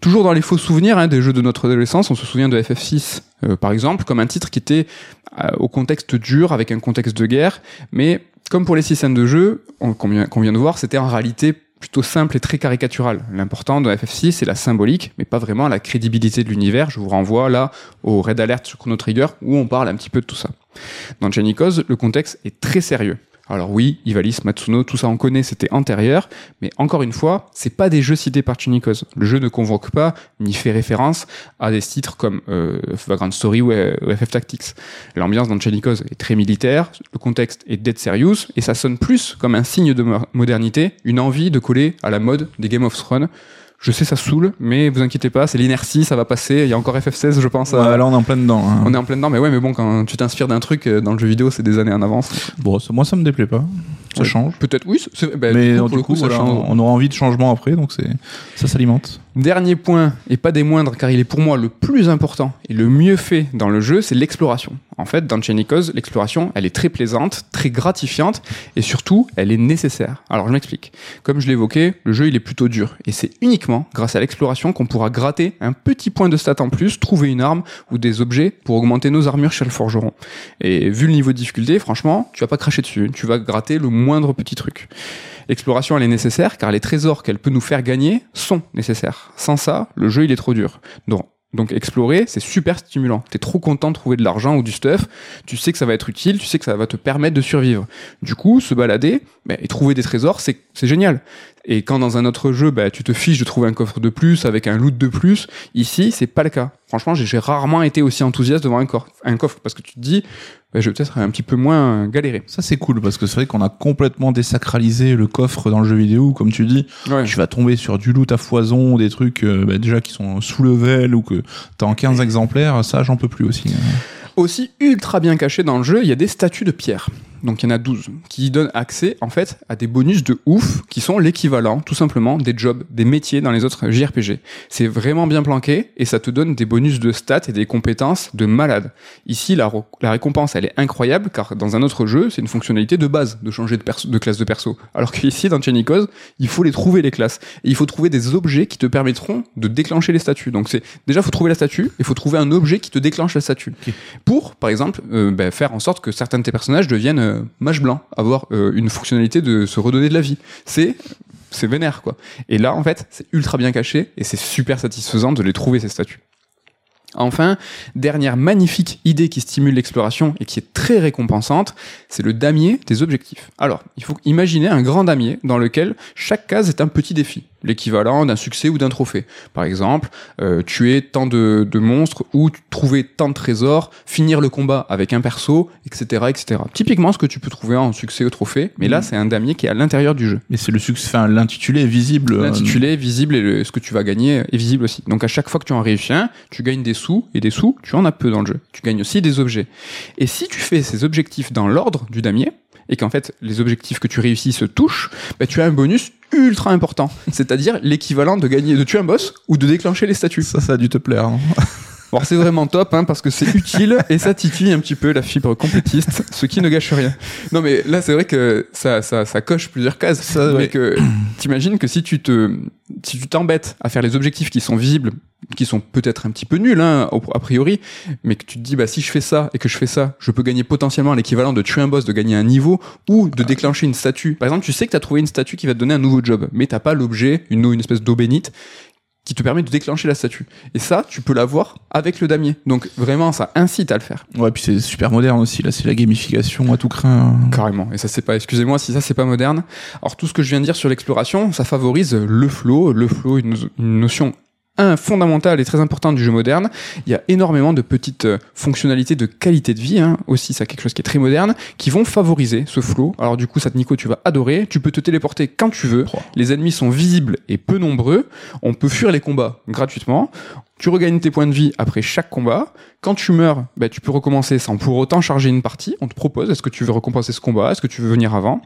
Toujours dans les faux souvenirs hein, des jeux de notre adolescence, on se souvient de FF6 euh, par exemple, comme un titre qui était euh, au contexte dur, avec un contexte de guerre, mais comme pour les systèmes de jeu, on- qu'on vient, de voir, c'était en réalité plutôt simple et très caricatural. L'important de FF6, c'est la symbolique, mais pas vraiment la crédibilité de l'univers. Je vous renvoie là au Red Alert sur Chrono Trigger, où on parle un petit peu de tout ça. Dans Chenikos, le contexte est très sérieux. Alors oui, Ivalice, Matsuno, tout ça on connaît, c'était antérieur, mais encore une fois, c'est pas des jeux cités par Chunikos. Le jeu ne convoque pas ni fait référence à des titres comme euh, Vagrant Story ou, euh, FF Tactics. L'ambiance dans Chunikos est très militaire, le contexte est dead serious et ça sonne plus comme un signe de mo- modernité, une envie de coller à la mode des Game of Thrones. Je sais ça saoule, mais vous inquiétez pas, c'est l'inertie, ça va passer. Il y a encore FF16, je pense. à- Ouais, là, on est en plein dedans. hein. on est en plein dedans, mais ouais, mais bon, quand tu t'inspires d'un truc euh, dans le jeu vidéo, c'est des années en avance. Bon, moi, ça me déplaît pas. Ça Ouais. change. Peut-être, oui, bah, Mais du coup, donc, pour le coup, ça voilà, change. on aura envie de changement après, donc ça s'alimente. Dernier point, et pas des moindres, car il est pour moi le plus important et le mieux fait dans le jeu, c'est l'exploration. En fait, dans Chenikos, l'exploration, elle est très plaisante, très gratifiante, et surtout, elle est nécessaire. Alors, je m'explique. Comme je l'évoquais, le jeu, il est plutôt dur, et c'est uniquement grâce à l'exploration qu'on pourra gratter un petit point de stat en plus, trouver une arme ou des objets pour augmenter nos armures chez le forgeron. Et vu le niveau de difficulté, franchement, tu vas pas cracher dessus, tu vas gratter le moindre petit truc. L'exploration, elle est nécessaire car les trésors qu'elle peut nous faire gagner sont nécessaires. Sans ça, le jeu, il est trop dur. Donc, explorer, c'est super stimulant. T'es trop content de trouver de l'argent ou du stuff. Tu sais que ça va être utile, tu sais que ça va te permettre de survivre. Du coup, se balader et trouver des trésors, c'est génial. Et quand dans un autre jeu, bah, tu te fiches de trouver un coffre de plus avec un loot de plus, ici, c'est pas le cas. Franchement, j'ai rarement été aussi enthousiaste devant un coffre, un coffre parce que tu te dis, bah, je vais peut-être un petit peu moins galérer. Ça, c'est cool parce que c'est vrai qu'on a complètement désacralisé le coffre dans le jeu vidéo. Comme tu dis, Ouais. tu vas tomber sur du loot à foison, des trucs euh, bah, déjà qui sont sous level ou que t'as en 15 exemplaires. Ça, j'en peux plus aussi. hein. Aussi ultra bien caché dans le jeu, il y a des statues de pierre. Donc il y en a 12 qui donnent accès en fait à des bonus de ouf qui sont l'équivalent tout simplement des jobs, des métiers dans les autres JRPG. C'est vraiment bien planqué et ça te donne des bonus de stats et des compétences de malade. Ici la, récompense elle est incroyable car dans un autre jeu c'est une fonctionnalité de base de changer de, perso- de classe de perso. Alors qu'ici dans Chenikos il faut les trouver les classes et il faut trouver des objets qui te permettront de déclencher les statues. Donc c'est déjà faut trouver la statue et il faut trouver un objet qui te déclenche la statue pour, par exemple, euh, bah, faire en sorte que certains de tes personnages deviennent euh, mage blanc, avoir euh, une fonctionnalité de se redonner de la vie. C'est c'est vénère quoi. Et là en fait, c'est ultra bien caché et c'est super satisfaisant de les trouver ces statues. Enfin, dernière magnifique idée qui stimule l'exploration et qui est très récompensante, c'est le damier des objectifs. Alors, il faut imaginer un grand damier dans lequel chaque case est un petit défi, l'équivalent d'un succès ou d'un trophée. Par exemple, euh, tuer tant de, de monstres ou trouver tant de trésors, finir le combat avec un perso, etc., etc. Typiquement ce que tu peux trouver en succès ou trophée, mais là Mhm. c'est un damier qui est à l'intérieur du jeu. Mais c'est le succès, enfin, l'intitulé est visible. euh, L'intitulé est visible et le- ce que tu vas gagner est visible aussi. Donc à chaque fois que tu en réussis un, tu gagnes des sous et des sous, tu en as peu dans le jeu. Tu gagnes aussi des objets. Et si tu fais ces objectifs dans l'ordre du damier et qu'en fait les objectifs que tu réussis se touchent, bah, tu as un bonus ultra important, c'est-à-dire l'équivalent de gagner de tuer un boss ou de déclencher les statues. Ça, ça a dû te plaire. hein. Bon, c'est vraiment top hein, parce que c'est utile et ça titille un petit peu la fibre complétiste, ce qui ne gâche rien. Non mais là c'est vrai que ça, ça, ça coche plusieurs cases. Ça, mais ouais. que t'imagines que si tu te si tu t'embêtes à faire les objectifs qui sont visibles, qui sont peut-être un petit peu nuls hein, a priori, mais que tu te dis bah si je fais ça et que je fais ça, je peux gagner potentiellement l'équivalent de tuer un boss, de gagner un niveau ou de déclencher une statue. Par exemple, tu sais que tu as trouvé une statue qui va te donner un nouveau job, mais t'as pas l'objet, une une espèce d'eau bénite qui te permet de déclencher la statue. Et ça, tu peux l'avoir avec le damier. Donc vraiment, ça incite à le faire. Ouais, puis c'est super moderne aussi. Là, c'est la gamification à tout craint. Carrément. Et ça, c'est pas, excusez-moi si ça, c'est pas moderne. Alors, tout ce que je viens de dire sur l'exploration, ça favorise le flow. Le flow, une, une notion un, fondamentale et très importante du jeu moderne. Il y a énormément de petites euh, fonctionnalités de qualité de vie, hein, aussi, c'est quelque chose qui est très moderne, qui vont favoriser ce flow. Alors, du coup, ça, Nico, tu vas adorer. Tu peux te téléporter quand tu veux. Oh. Les ennemis sont visibles et peu nombreux. On peut fuir les combats gratuitement. Tu regagnes tes points de vie après chaque combat. Quand tu meurs, bah, tu peux recommencer sans pour autant charger une partie. On te propose, est-ce que tu veux récompenser ce combat? Est-ce que tu veux venir avant?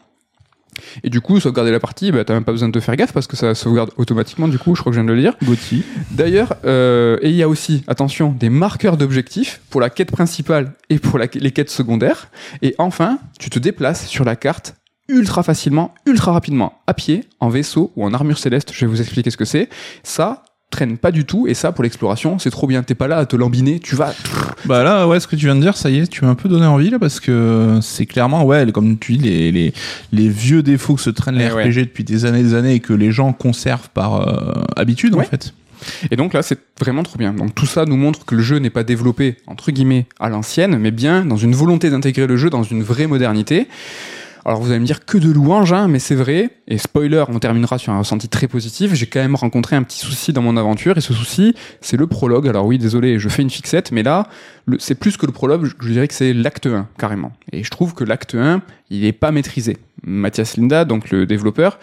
Et du coup, sauvegarder la partie, bah, t'as même pas besoin de te faire gaffe parce que ça sauvegarde automatiquement, du coup, je crois que je viens de le dire. Gauthier. D'ailleurs, euh, et il y a aussi, attention, des marqueurs d'objectifs pour la quête principale et pour la- les quêtes secondaires. Et enfin, tu te déplaces sur la carte ultra facilement, ultra rapidement, à pied, en vaisseau ou en armure céleste. Je vais vous expliquer ce que c'est. Ça traîne pas du tout et ça pour l'exploration c'est trop bien t'es pas là à te lambiner tu vas Bah là, ouais, ce que tu viens de dire, ça y est, tu m'as un peu donné envie là parce que c'est clairement, ouais, comme tu dis, les, les, les vieux défauts que se traînent les Eh RPG depuis des années et des années et que les gens conservent par euh, habitude en fait. Et donc là, c'est vraiment trop bien. Donc tout ça nous montre que le jeu n'est pas développé, entre guillemets, à l'ancienne, mais bien dans une volonté d'intégrer le jeu dans une vraie modernité. Alors vous allez me dire que de louanges, hein, mais c'est vrai. Et spoiler, on terminera sur un ressenti très positif. J'ai quand même rencontré un petit souci dans mon aventure, et ce souci, c'est le prologue. Alors oui, désolé, je fais une fixette, mais là, c'est plus que le prologue, je, dirais que c'est l'acte 1, carrément. Et je trouve que l'acte 1, il est pas maîtrisé. Mathias Linda, donc le développeur,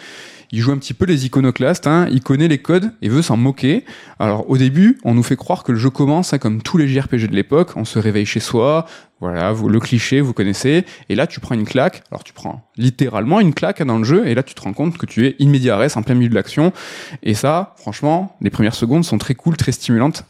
il joue un petit peu les iconoclastes, hein, il connaît les codes et veut s'en moquer. Alors au début, on nous fait croire que le jeu commence hein, comme tous les JRPG de l'époque, on se réveille chez soi, voilà, vous, le cliché, vous connaissez, et là tu prends une claque, alors tu prends littéralement une claque hein, dans le jeu, et là tu te rends compte que tu es in media res, en plein milieu de l'action, et ça, franchement, les premières secondes sont très cool, très stimulantes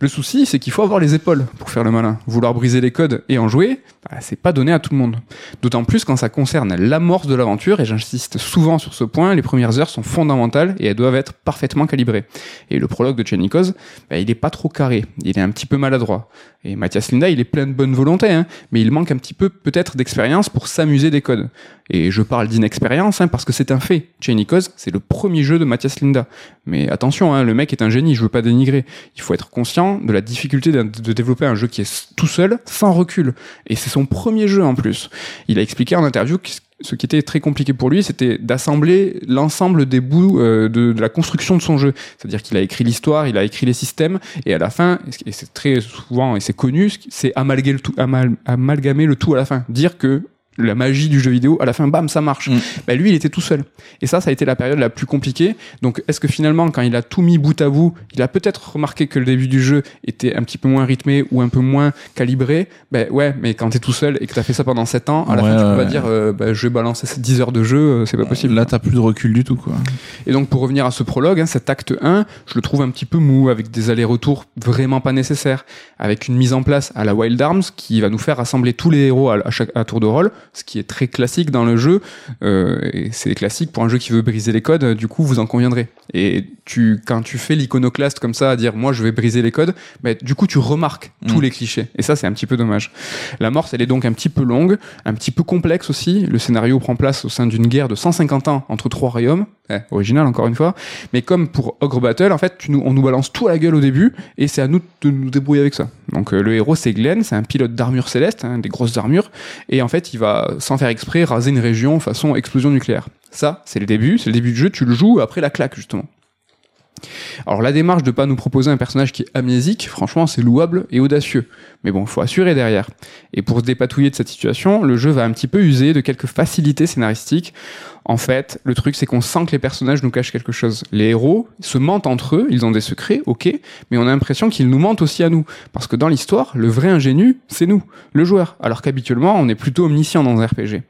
Le souci, c'est qu'il faut avoir les épaules pour faire le malin. Vouloir briser les codes et en jouer, bah, c'est pas donné à tout le monde. D'autant plus quand ça concerne l'amorce de l'aventure, et j'insiste souvent sur ce point, les premières heures sont fondamentales et elles doivent être parfaitement calibrées. Et le prologue de Chenikos, bah, il est pas trop carré, il est un petit peu maladroit. Et Mathias Linda, il est plein de bonne volonté, hein, mais il manque un petit peu peut-être d'expérience pour s'amuser des codes. Et je parle d'inexpérience hein, parce que c'est un fait. Chenikos, c'est le premier jeu de Mathias Linda. Mais attention, hein, le mec est un génie, je veux pas dénigrer. Il faut être conscient de la difficulté de, développer un jeu qui est tout seul, sans recul. Et c'est son premier jeu en plus. Il a expliqué en interview que ce qui était très compliqué pour lui, c'était d'assembler l'ensemble des bouts euh, de, la construction de son jeu. C'est-à-dire qu'il a écrit l'histoire, il a écrit les systèmes, et à la fin, et c'est très souvent, et c'est connu, c'est amalgamer le tout à la fin. Dire que la magie du jeu vidéo, à la fin, bam, ça marche. Mm. Bah, lui, il était tout seul. Et ça, ça a été la période la plus compliquée. Donc, est-ce que finalement, quand il a tout mis bout à bout, il a peut-être remarqué que le début du jeu était un petit peu moins rythmé ou un peu moins calibré? Ben ouais, mais quand t'es tout seul et que t'as fait ça pendant 7 ans, à la Ouais, fin, tu peux ouais, pas dire, euh, bah, je vais balancer ces 10 heures de jeu, euh, c'est pas possible. Là, t'as plus de recul du tout, quoi. Et donc pour revenir à ce prologue, hein, cet acte 1, je le trouve un petit peu mou, avec des allers-retours vraiment pas nécessaires, avec une mise en place à la Wild Arms qui va nous faire rassembler tous les héros à, à chaque à tour de rôle, ce qui est très classique dans le jeu. Euh, et c'est classique pour un jeu qui veut briser les codes, du coup vous en conviendrez. Et tu, quand tu fais l'iconoclaste comme ça, à dire moi je vais briser les codes, bah, du coup tu remarques tous Mm. les clichés. Et ça c'est un petit peu dommage. La morse elle est donc un petit peu longue, un petit peu complexe aussi. Le scénario prend place au sein d'une guerre de 150 ans entre trois royaumes. Eh, original encore une fois. Mais comme pour Ogre Battle, en fait, tu nous, on nous balance tout à la gueule au début et c'est à nous de nous débrouiller avec ça. Donc euh, le héros c'est Glenn, c'est un pilote d'armure céleste, hein, des grosses armures, et en fait il va sans faire exprès raser une région façon explosion nucléaire. Ça c'est le début, c'est le début du jeu, tu le joues après la claque justement. Alors la démarche de pas nous proposer un personnage qui est amnésique, franchement c'est louable et audacieux. Mais bon, faut assurer derrière. Et pour se dépatouiller de cette situation, le jeu va un petit peu user de quelques facilités scénaristiques. En fait, le truc c'est qu'on sent que les personnages nous cachent quelque chose. Les héros se mentent entre eux, ils ont des secrets, ok, mais on a l'impression qu'ils nous mentent aussi à nous. Parce que dans l'histoire, le vrai ingénu, c'est nous, le joueur. Alors qu'habituellement, on est plutôt omniscient dans un RPG.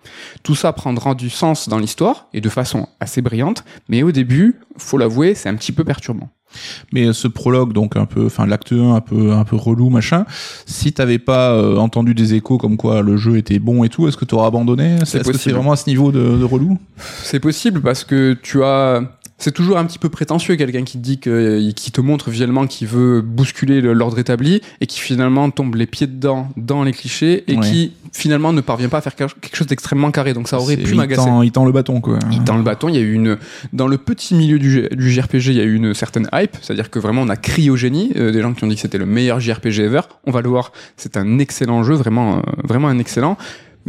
Tout ça prendra du sens dans l'histoire, et de façon assez brillante, mais au début, faut l'avouer, c'est un petit peu perturbant. Mais ce prologue, donc un peu, enfin l'acte 1 un peu, un peu relou, machin. Si t'avais pas euh, entendu des échos comme quoi le jeu était bon et tout, est-ce que t'aurais abandonné? C'est possible. vraiment à ce niveau de, de relou? C'est possible parce que tu as. C'est toujours un petit peu prétentieux quelqu'un qui te dit que, qui te montre visuellement qu'il veut bousculer le- l'ordre établi et qui finalement tombe les pieds dedans dans les clichés et Ouais. qui finalement ne parvient pas à faire quelque chose d'extrêmement carré. Donc ça aurait pu m'agacer. Il tend le bâton, quoi. Il tend le bâton, il y a eu une dans le petit milieu du, du JRPG, il y a eu une certaine hype, c'est-à-dire que vraiment on a crié au génie, euh, des gens qui ont dit que c'était le meilleur JRPG ever. On va le voir, c'est un excellent jeu, vraiment euh, vraiment un excellent.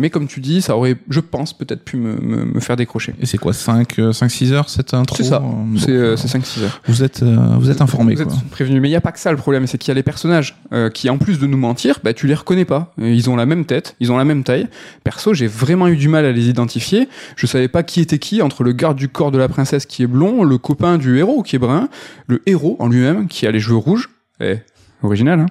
Mais comme tu dis, ça aurait, je pense, peut-être pu me, me, me faire décrocher. Et c'est quoi 5 6 heures cette intro C'est ça. Euh, bon, C'est euh, c'est 5-6 heures. Vous êtes euh, vous êtes informé Vous quoi. êtes prévenu. Mais il n'y a pas que ça le problème, c'est qu'il y a les personnages euh, qui, en plus de nous mentir, bah, tu les reconnais pas. Euh, Ils ont la même tête, ils ont la même taille. Perso, j'ai vraiment eu du mal à les identifier. Je savais pas qui était qui entre le garde du corps de la princesse qui est blond, le copain du héros qui est brun, le héros en lui-même qui a les cheveux rouges. Eh, original, hein.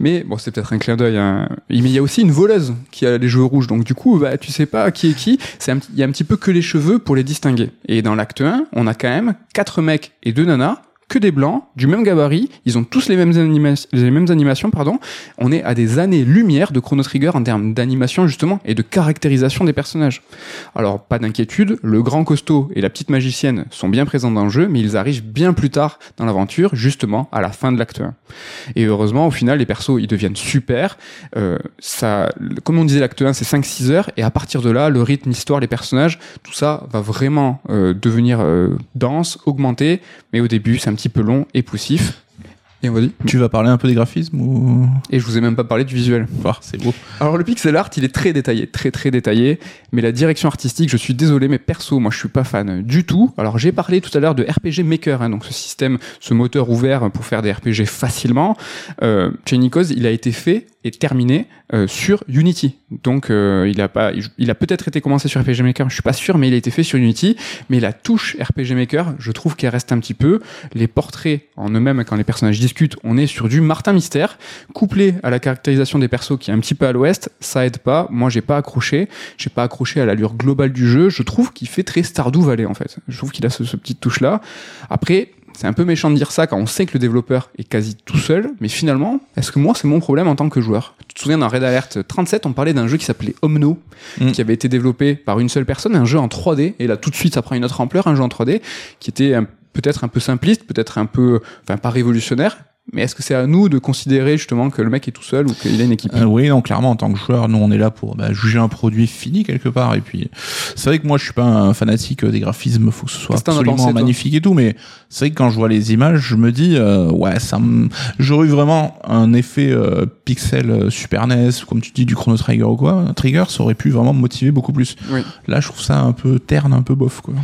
Mais bon, c'est peut-être un clin d'œil. hein. Mais il y a aussi une voleuse qui a les cheveux rouges. Donc du coup, bah, tu sais pas qui est qui. C'est Il y a un petit peu que les cheveux pour les distinguer. Et dans l'acte 1, on a quand même quatre mecs et deux nanas que des blancs, du même gabarit, ils ont tous les mêmes, animations, pardon. On est à des années-lumière de Chrono Trigger en termes d'animation, justement, et de caractérisation des personnages. Alors, pas d'inquiétude, le grand costaud et la petite magicienne sont bien présents dans le jeu, mais ils arrivent bien plus tard dans l'aventure, justement, à la fin de l'acte 1. Et heureusement, au final, les persos, ils deviennent super. Euh, ça, comme on disait, l'acte 1, c'est 5-6 heures, et à partir de là, le rythme, l'histoire, les personnages, tout ça va vraiment euh, devenir euh, dense, augmenter, mais au début, un petit peu long et poussif. Et on va dire. Tu vas parler un peu des graphismes ou? Et je vous ai même pas parlé du visuel. Ah, c'est beau. Alors le pixel art, il est très détaillé, très très détaillé, mais la direction artistique, je suis désolé, mais perso, moi je suis pas fan du tout. Alors j'ai parlé tout à l'heure de RPG Maker, hein, donc ce système, ce moteur ouvert pour faire des RPG facilement. Euh, Cause, il a été fait terminé euh, sur Unity. Donc euh, il a pas, il a peut-être été commencé sur RPG Maker, je suis pas sûr, mais il a été fait sur Unity. Mais la touche RPG Maker, je trouve qu'elle reste un petit peu. Les portraits en eux-mêmes, quand les personnages discutent, on est sur du Martin Mystère, couplé à la caractérisation des persos qui est un petit peu à l'ouest, ça aide pas. Moi j'ai pas accroché, j'ai pas accroché à l'allure globale du jeu. Je trouve qu'il fait très Stardew Valley en fait. Je trouve qu'il a ce, ce petite touche là. Après c'est un peu méchant de dire ça quand on sait que le développeur est quasi tout seul, mais finalement, est-ce que moi c'est mon problème en tant que joueur? Tu te souviens dans Red Alert 37, on parlait d'un jeu qui s'appelait Omno, mm. qui avait été développé par une seule personne, un jeu en 3D, et là tout de suite ça prend une autre ampleur, un jeu en 3D qui était peut-être un peu simpliste, peut-être un peu, enfin pas révolutionnaire, mais est-ce que c'est à nous de considérer justement que le mec est tout seul ou qu'il a une équipe? Euh, Oui, non, clairement, en tant que joueur, nous on est là pour bah, juger un produit fini quelque part. Et puis, c'est vrai que moi je suis pas un fanatique des graphismes, faut que ce soit absolument magnifique et tout, mais c'est vrai que quand je vois les images, je me dis, euh, ouais, ça j'aurais eu vraiment un effet euh, pixel euh, Super NES, comme tu dis, du Chrono Trigger ou quoi. Trigger, ça aurait pu vraiment me motiver beaucoup plus. Oui. Là, je trouve ça un peu terne, un peu bof, quoi.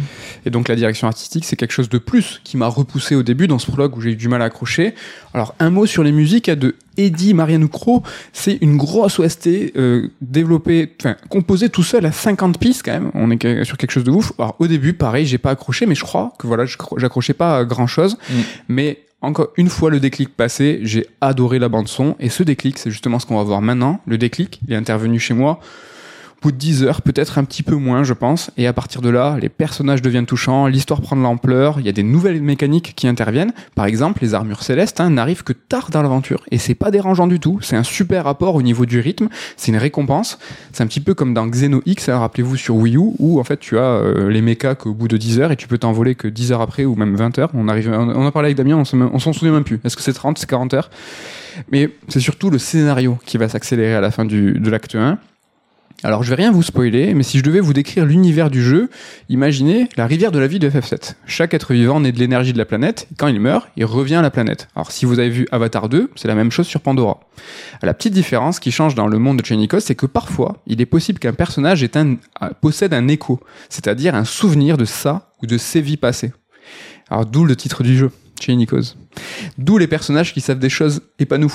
Et donc la direction artistique, c'est quelque chose de plus qui m'a repoussé au début dans ce prologue où j'ai eu du mal à accrocher. Alors un mot sur les musiques de Eddie Marianucro, c'est une grosse OST euh, développée, enfin composée tout seul à 50 pistes quand même. On est sur quelque chose de ouf. Alors au début, pareil, j'ai pas accroché, mais je crois que voilà, j'accrochais pas grand chose. Mm. Mais encore une fois le déclic passé, j'ai adoré la bande son et ce déclic, c'est justement ce qu'on va voir maintenant. Le déclic, il est intervenu chez moi bout de 10 heures, peut-être un petit peu moins, je pense. Et à partir de là, les personnages deviennent touchants, l'histoire prend de l'ampleur, il y a des nouvelles mécaniques qui interviennent. Par exemple, les armures célestes hein, n'arrivent que tard dans l'aventure. Et c'est pas dérangeant du tout. C'est un super rapport au niveau du rythme. C'est une récompense. C'est un petit peu comme dans Xeno X, hein, rappelez-vous, sur Wii U, où en fait tu as euh, les mechas qu'au bout de 10 heures et tu peux t'envoler que 10 heures après ou même 20 heures. On, arrive, on a parlé avec Damien, on s'en souvient même plus. Est-ce que c'est 30, c'est 40 heures? Mais c'est surtout le scénario qui va s'accélérer à la fin du, de l'acte 1 alors je vais rien vous spoiler, mais si je devais vous décrire l'univers du jeu, imaginez la rivière de la vie de FF7. Chaque être vivant naît de l'énergie de la planète, et quand il meurt, il revient à la planète. Alors si vous avez vu Avatar 2, c'est la même chose sur Pandora. La petite différence qui change dans le monde de Chenikos, c'est que parfois, il est possible qu'un personnage un, possède un écho, c'est-à-dire un souvenir de ça ou de ses vies passées. Alors d'où le titre du jeu, Chenikos. D'où les personnages qui savent des choses et pas nous.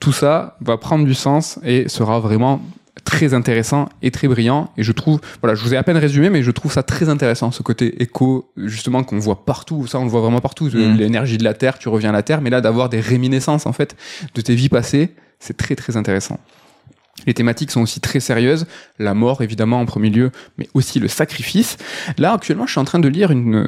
Tout ça va prendre du sens et sera vraiment très intéressant et très brillant. Et je trouve, voilà, je vous ai à peine résumé, mais je trouve ça très intéressant, ce côté écho, justement, qu'on voit partout. Ça, on le voit vraiment partout. Mm. L'énergie de la Terre, tu reviens à la Terre, mais là, d'avoir des réminiscences, en fait, de tes vies passées, c'est très, très intéressant. Les thématiques sont aussi très sérieuses, la mort évidemment en premier lieu, mais aussi le sacrifice. Là actuellement, je suis en train de lire une,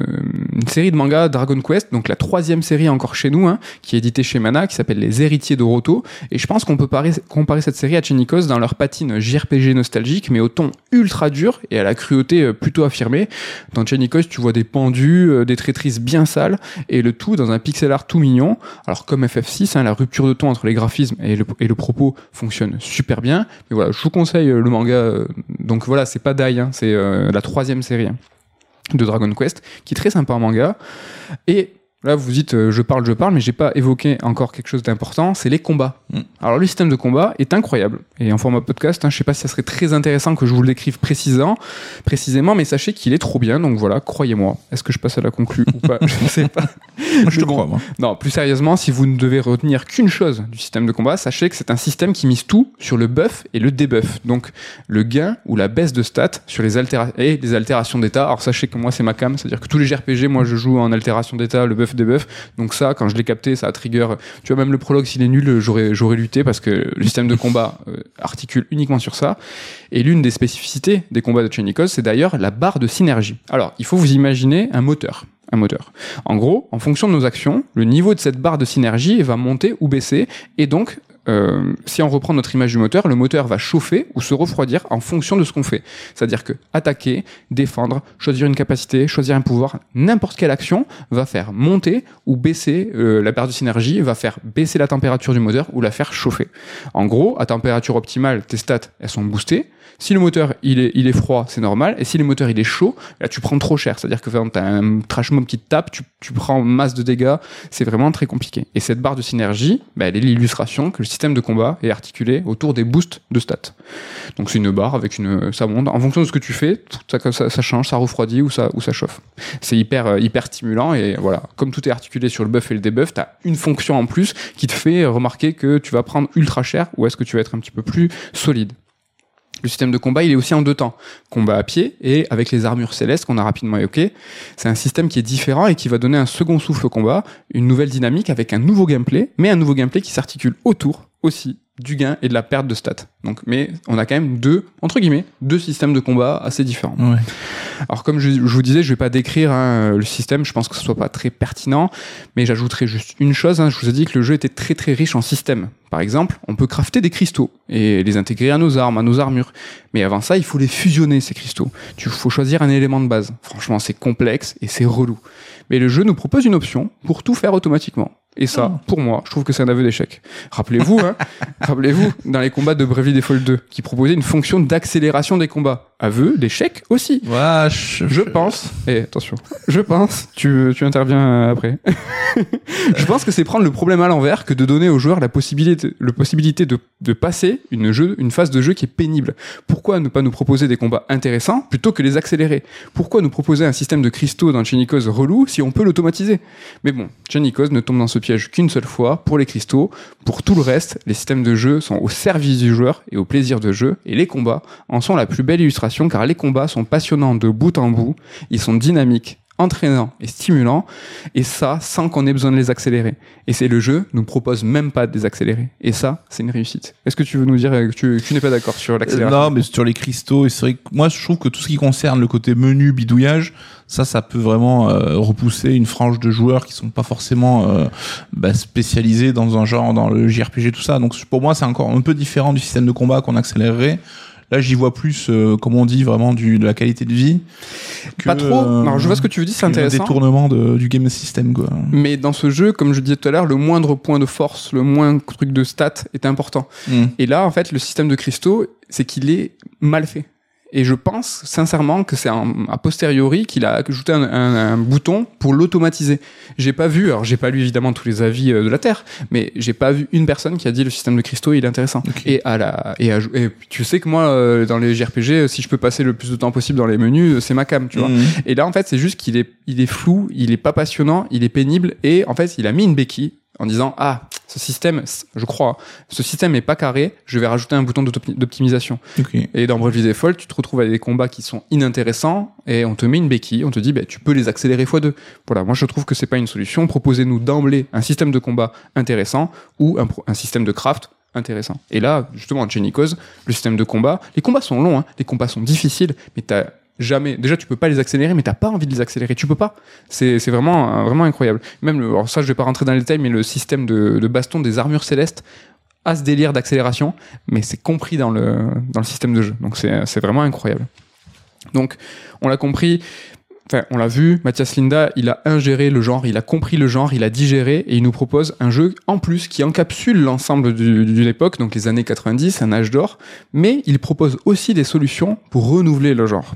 série de mangas Dragon Quest, donc la troisième série encore chez nous, hein, qui est éditée chez Mana, qui s'appelle Les Héritiers d'Oroto. Et je pense qu'on peut comparer cette série à Chenikos dans leur patine JRPG nostalgique, mais au ton ultra dur et à la cruauté euh, plutôt affirmée. Dans Chenikos, tu vois des pendus, euh, des traîtrises bien sales, et le tout dans un pixel art tout mignon. Alors comme FF6, hein, la rupture de ton entre les graphismes et le propos fonctionne super bien. Mais voilà, je vous conseille euh, le manga. Euh, donc voilà, c'est pas Dai, hein, c'est euh, la troisième série hein, de Dragon Quest, qui est très sympa en manga. Et Là, vous dites, euh, je parle, je parle, mais j'ai pas évoqué encore quelque chose d'important, c'est les combats. Mm. Alors, le système de combat est incroyable. Et en format podcast, hein, je sais pas si ça serait très intéressant que je vous le décrive précisément, précisément, mais sachez qu'il est trop bien. Donc voilà, croyez-moi. Est-ce que je passe à la conclue ou pas? Je ne sais pas. moi, je te crois, moi. Non, plus sérieusement, si vous ne devez retenir qu'une chose du système de combat, sachez que c'est un système qui mise tout sur le buff et le debuff. Donc, le gain ou la baisse de stats sur les altérations et les altérations d'état. Alors, sachez que moi, c'est ma cam, c'est-à-dire que tous les JRPG, moi, je joue en altération d'état, le buff des. Donc ça, quand je l'ai capté, ça a trigger. Tu vois, même le prologue, s'il est nul, j'aurais, j'aurais lutté parce que le système de combat euh, articule uniquement sur ça. Et l'une des spécificités des combats de Chenikos, c'est d'ailleurs la barre de synergie. Alors, il faut vous imaginer un moteur un moteur. En gros, en fonction de nos actions, le niveau de cette barre de synergie va monter ou baisser, et donc euh, si on reprend notre image du moteur, le moteur va chauffer ou se refroidir en fonction de ce qu'on fait. C'est-à-dire que attaquer, défendre, choisir une capacité, choisir un pouvoir, n'importe quelle action va faire monter ou baisser euh, la perte de synergie, va faire baisser la température du moteur ou la faire chauffer. En gros, à température optimale, tes stats, elles sont boostées. Si le moteur il est, froid, c'est normal. Et si le moteur il est chaud, là tu prends trop cher. C'est-à-dire que tu as un trash mob qui te tape, tu, tu prends masse de dégâts. C'est vraiment très compliqué. Et cette barre de synergie, bah, elle est l'illustration que le système de combat est articulé autour des boosts de stats. Donc c'est une barre avec une, ça. En fonction de ce que tu fais, ça change, ça refroidit ou ça, ou ça chauffe. C'est hyper, euh, hyper stimulant et voilà. Comme tout est articulé sur le buff et le debuff, tu as une fonction en plus qui te fait remarquer que tu vas prendre ultra cher ou est-ce que tu vas être un petit peu plus solide. Le système de combat, il est aussi en deux temps. Combat à pied et avec les armures célestes qu'on a rapidement évoquées. C'est un système qui est différent et qui va donner un second souffle au combat, une nouvelle dynamique avec un nouveau gameplay, mais un nouveau gameplay qui s'articule autour aussi du gain et de la perte de stats. Donc, mais on a quand même deux, entre guillemets, deux systèmes de combat assez différents. Ouais. Alors, comme je, je vous disais, je vais pas décrire hein, le système, je pense que ce soit pas très pertinent, mais j'ajouterai juste une chose. Hein, je vous ai dit que le jeu était très très riche en systèmes. Par exemple, on peut crafter des cristaux et les intégrer à nos armes, à nos armures. Mais avant ça, il faut les fusionner, ces cristaux. Il faut choisir un élément de base. Franchement, c'est complexe et c'est relou. Mais le jeu nous propose une option pour tout faire automatiquement. Et ça, pour moi, je trouve que c'est un aveu d'échec. Rappelez-vous, hein, rappelez-vous, dans les combats de Bravely Default 2, qui proposait une fonction d'accélération des combats. Aveu d'échec aussi. Ouais, je, Je pense, et attention, je pense, tu, tu interviens après. je pense que c'est prendre le problème à l'envers que de donner aux joueurs la possibilité, la possibilité de, de passer une, jeu, une phase de jeu qui est pénible. Pourquoi ne pas nous proposer des combats intéressants plutôt que les accélérer? Pourquoi nous proposer un système de cristaux dans Chenikos relou si on peut l'automatiser? Mais bon, Chenikos ne tombe dans ce piège qu'une seule fois pour les cristaux. Pour tout le reste, les systèmes de jeu sont au service du joueur et au plaisir de jeu, et les combats en sont la plus belle illustration car les combats sont passionnants de bout en bout, ils sont dynamiques, entraînants et stimulants, et ça sans qu'on ait besoin de les accélérer. Et c'est le jeu nous propose même pas de les accélérer. Et ça, c'est une réussite. Est-ce que tu veux nous dire que tu, tu n'es pas d'accord sur Euh, l'accélération Non, mais sur les cristaux, moi je trouve que tout ce qui concerne le côté menu, bidouillage, ça, ça peut vraiment euh, repousser une frange de joueurs qui sont pas forcément euh, bah, spécialisés dans un genre, dans le JRPG, tout ça. Donc pour moi, c'est encore un peu différent du système de combat qu'on accélérerait. Là, j'y vois plus, euh, comme on dit, vraiment du, de la qualité de vie. que, Pas trop. euh, Alors je vois ce que tu veux dire, c'est intéressant. détournement de, du game system, quoi. Mais dans ce jeu, comme je disais tout à l'heure, le moindre point de force, le moindre truc de stats est important. Mm. Et là, en fait, le système de cristaux, c'est qu'il est mal fait. Et je pense sincèrement que c'est a posteriori qu'il a ajouté un, un- un bouton pour l'automatiser. J'ai pas vu, alors j'ai pas lu évidemment tous les avis euh, de la Terre, mais j'ai pas vu une personne qui a dit le système de cristaux il est intéressant. Et à la et, à et tu sais que moi euh, dans les JRPG, euh, si je peux passer le plus de temps possible dans les menus, c'est ma cam, tu vois. Mm. Et là, en fait, c'est juste qu'il est, il est flou, il est pas passionnant, il est pénible, et en fait, il a mis une béquille en disant ah ce système, je crois, ce système est pas carré, je vais rajouter un bouton d'optimisation. Et dans Bravely Default, tu te retrouves avec des combats qui sont inintéressants et on te met une béquille, on te dit bah, tu peux les accélérer x2. Voilà, moi je trouve que c'est pas une solution. Proposez-nous d'emblée un système de combat intéressant ou un, système de craft intéressant. Et là, justement, en Chenikos, le système de combat, les combats sont longs, hein, les combats sont difficiles, mais t'as jamais, déjà tu peux pas les accélérer, mais t'as pas envie de les accélérer, tu peux pas. C'est vraiment, euh, vraiment incroyable. Même, le, alors ça je vais pas rentrer dans les détails, mais le système de, baston des armures célestes a ce délire d'accélération, mais c'est compris dans le, dans le système de jeu. Donc c'est vraiment incroyable. Donc, on l'a compris, enfin, on l'a vu, Mathias Linda, il a ingéré le genre, il a compris le genre, il a digéré et il nous propose un jeu en plus qui encapsule l'ensemble du- d'une époque, donc les années 90, un âge d'or, mais il propose aussi des solutions pour renouveler le genre.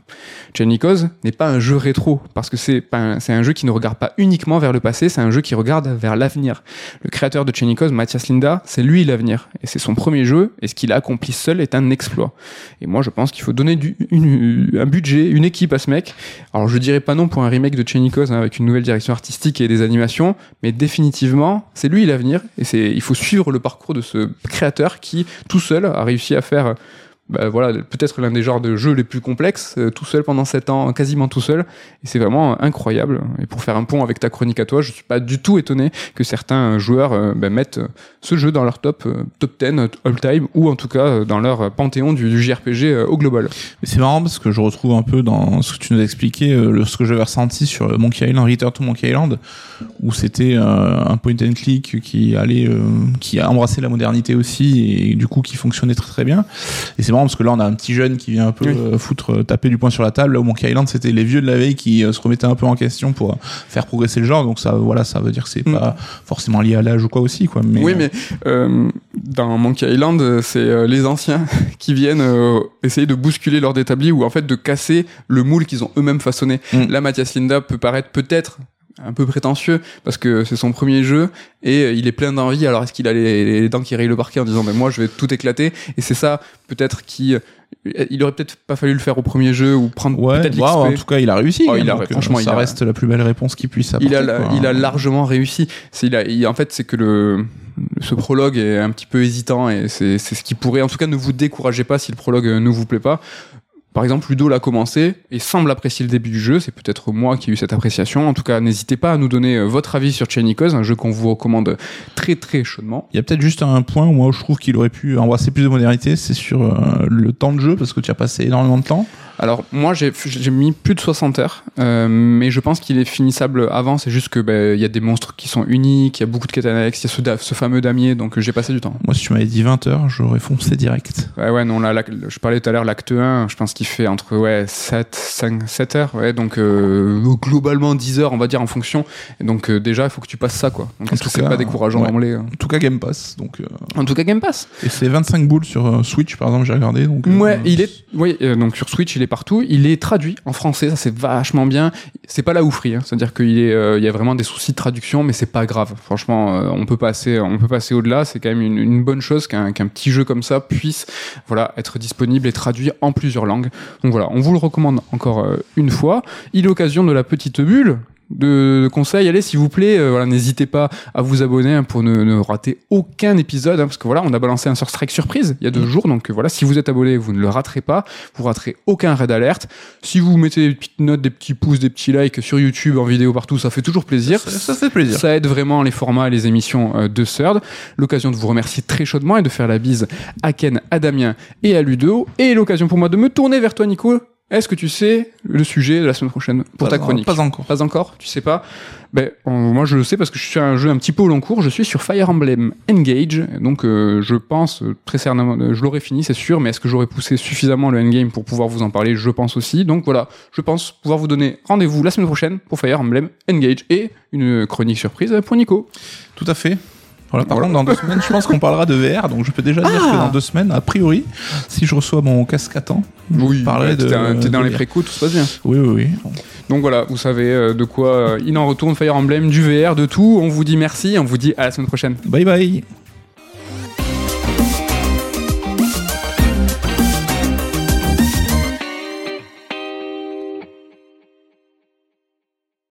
Chenikos n'est pas un jeu rétro parce que c'est un- un jeu qui ne regarde pas uniquement vers le passé, c'est un jeu qui regarde vers l'avenir. Le créateur de Chenikos, Mathias Linda, c'est lui l'avenir et c'est son premier jeu et ce qu'il a accompli seul est un exploit. Et moi, je pense qu'il faut donner un budget, une équipe à ce mec. Alors, je dirais pas non pour un remake de Chenikos hein, avec une nouvelle direction artistique et des animations, mais définitivement, c'est lui l'avenir. Et c'est, il faut suivre le parcours de ce créateur qui, tout seul, a réussi à faire bah, voilà, peut-être l'un des genres de jeux les plus complexes, euh, tout seul pendant 7 ans, quasiment tout seul. Et c'est vraiment incroyable. Et pour faire un pont avec ta chronique à toi, je suis pas du tout étonné que certains joueurs euh, bah, mettent ce jeu dans leur top, euh, top 10 all-time, ou en tout cas dans leur panthéon du, JRPG au global. C'est marrant parce que je retrouve un peu dans ce que tu nous as expliqué, ce que j'avais ressenti sur Monkey Island, Return to Monkey Island, où c'était un point and click qui allait, qui a embrassé la modernité aussi, et du coup qui fonctionnait très très bien. Et c'est parce que là on a un petit jeune qui vient un peu euh, foutre euh, taper du poing sur la table là où Monkey Island c'était les vieux de la veille qui euh, se remettaient un peu en question pour faire progresser le genre donc ça voilà ça veut dire que c'est mm. pas forcément lié à l'âge ou quoi aussi quoi mais, oui mais dans Monkey Island c'est les anciens qui viennent essayer de bousculer l'ordre établi ou en fait de casser le moule qu'ils ont eux-mêmes façonné mm. là Mathias Linda peut paraître peut-être un peu prétentieux parce que c'est son premier jeu et euh, il est plein d'envie. Alors est-ce qu'il a les, dents qui rayent le parquet en disant mais moi je vais tout éclater? Et c'est ça peut-être qui euh, il aurait peut-être pas fallu le faire au premier jeu ou prendre ouais, peut-être En tout cas, il a réussi. Oh, il a, euh, franchement, ça reste la plus belle réponse qu'il puisse apporter. Il a, il a largement réussi. Il a, en fait, c'est que le ce prologue est un petit peu hésitant et c'est, c'est ce qui pourrait, en tout cas, ne vous découragez pas si le prologue ne vous plaît pas. Par exemple, Ludo l'a commencé et semble apprécier le début du jeu. C'est peut-être moi qui ai eu cette appréciation. En tout cas, n'hésitez pas à nous donner euh, votre avis sur Chainicos, un jeu qu'on vous recommande très très chaudement. Il y a peut-être juste un point où moi je trouve qu'il aurait pu embrasser plus de modernité, c'est sur euh, le temps de jeu parce que tu as passé énormément de temps. Alors moi j'ai mis plus de 60 heures, euh, mais je pense qu'il est finissable avant. C'est juste que ben, il y a des monstres qui sont uniques, il y a beaucoup de quêtes annexes, il y a ce, ce fameux damier, donc j'ai passé du temps. Moi si tu m'avais dit 20 heures, j'aurais foncé direct. Ouais ouais non là, je parlais tout à l'heure l'acte 1, je pense qu'il fait entre ouais 7 5 7 heures, ouais donc euh, globalement 10 heures on va dire en fonction. Et donc euh, déjà il faut que tu passes ça quoi. Donc que c'est pas décourageant ouais. En tout cas Game Pass donc. En tout cas Game Pass. Et c'est 25 boules sur Switch par exemple j'ai regardé donc. Ouais il est oui donc sur Switch il est partout. Il est traduit en français, ça c'est vachement bien. C'est pas la oufrie, hein. c'est-à-dire qu'il est, euh, il y a vraiment des soucis de traduction, mais c'est pas grave. Franchement, euh, on peut passer, on peut passer au-delà. C'est quand même une, bonne chose qu'un petit jeu comme ça puisse, voilà, être disponible et traduit en plusieurs langues. Donc voilà, on vous le recommande encore euh, une fois. Il est occasion de la petite bulle de, conseils, allez s'il vous plaît, euh, voilà, n'hésitez pas à vous abonner hein, pour ne, ne, rater aucun épisode, hein, parce que voilà, on a balancé un sur Strike surprise il y a deux mm. jours, donc euh, voilà, si vous êtes abonné, vous ne le raterez pas, vous raterez aucun raid alerte. Si vous mettez des petites notes, des petits pouces, des petits likes sur YouTube, en vidéo partout, ça fait toujours plaisir. Ça, fait plaisir. Ça aide vraiment les formats et les émissions euh, de Third. L'occasion de vous remercier très chaudement et de faire la bise à Ken, à Damien et à Ludo, et l'occasion pour moi de me tourner vers toi, Nico, est-ce que tu sais le sujet de la semaine prochaine pour ta chronique Pas encore. Pas encore Tu sais pas ben, Moi, je le sais parce que je suis sur un jeu un petit peu au long cours. Je suis sur Fire Emblem Engage. Donc, euh, je pense très certainement, je l'aurais fini, c'est sûr. Mais est-ce que j'aurais poussé suffisamment le endgame pour pouvoir vous en parler? Je pense aussi. Donc, voilà, je pense pouvoir vous donner rendez-vous la semaine prochaine pour Fire Emblem Engage et une chronique surprise pour Nico. Tout à fait. Voilà, par contre, dans deux semaines, je pense qu'on parlera de VR, donc je peux déjà dire que dans ah deux semaines, a priori, si je reçois mon casque à temps, oui, parlerai de. T'es dans les précoups, tout se passe bien. Oui, oui, oui. Donc voilà, vous savez euh, de quoi euh, il en retourne, Fire Emblem, du VR, de tout. On vous dit merci, on vous dit à la semaine prochaine. Bye bye.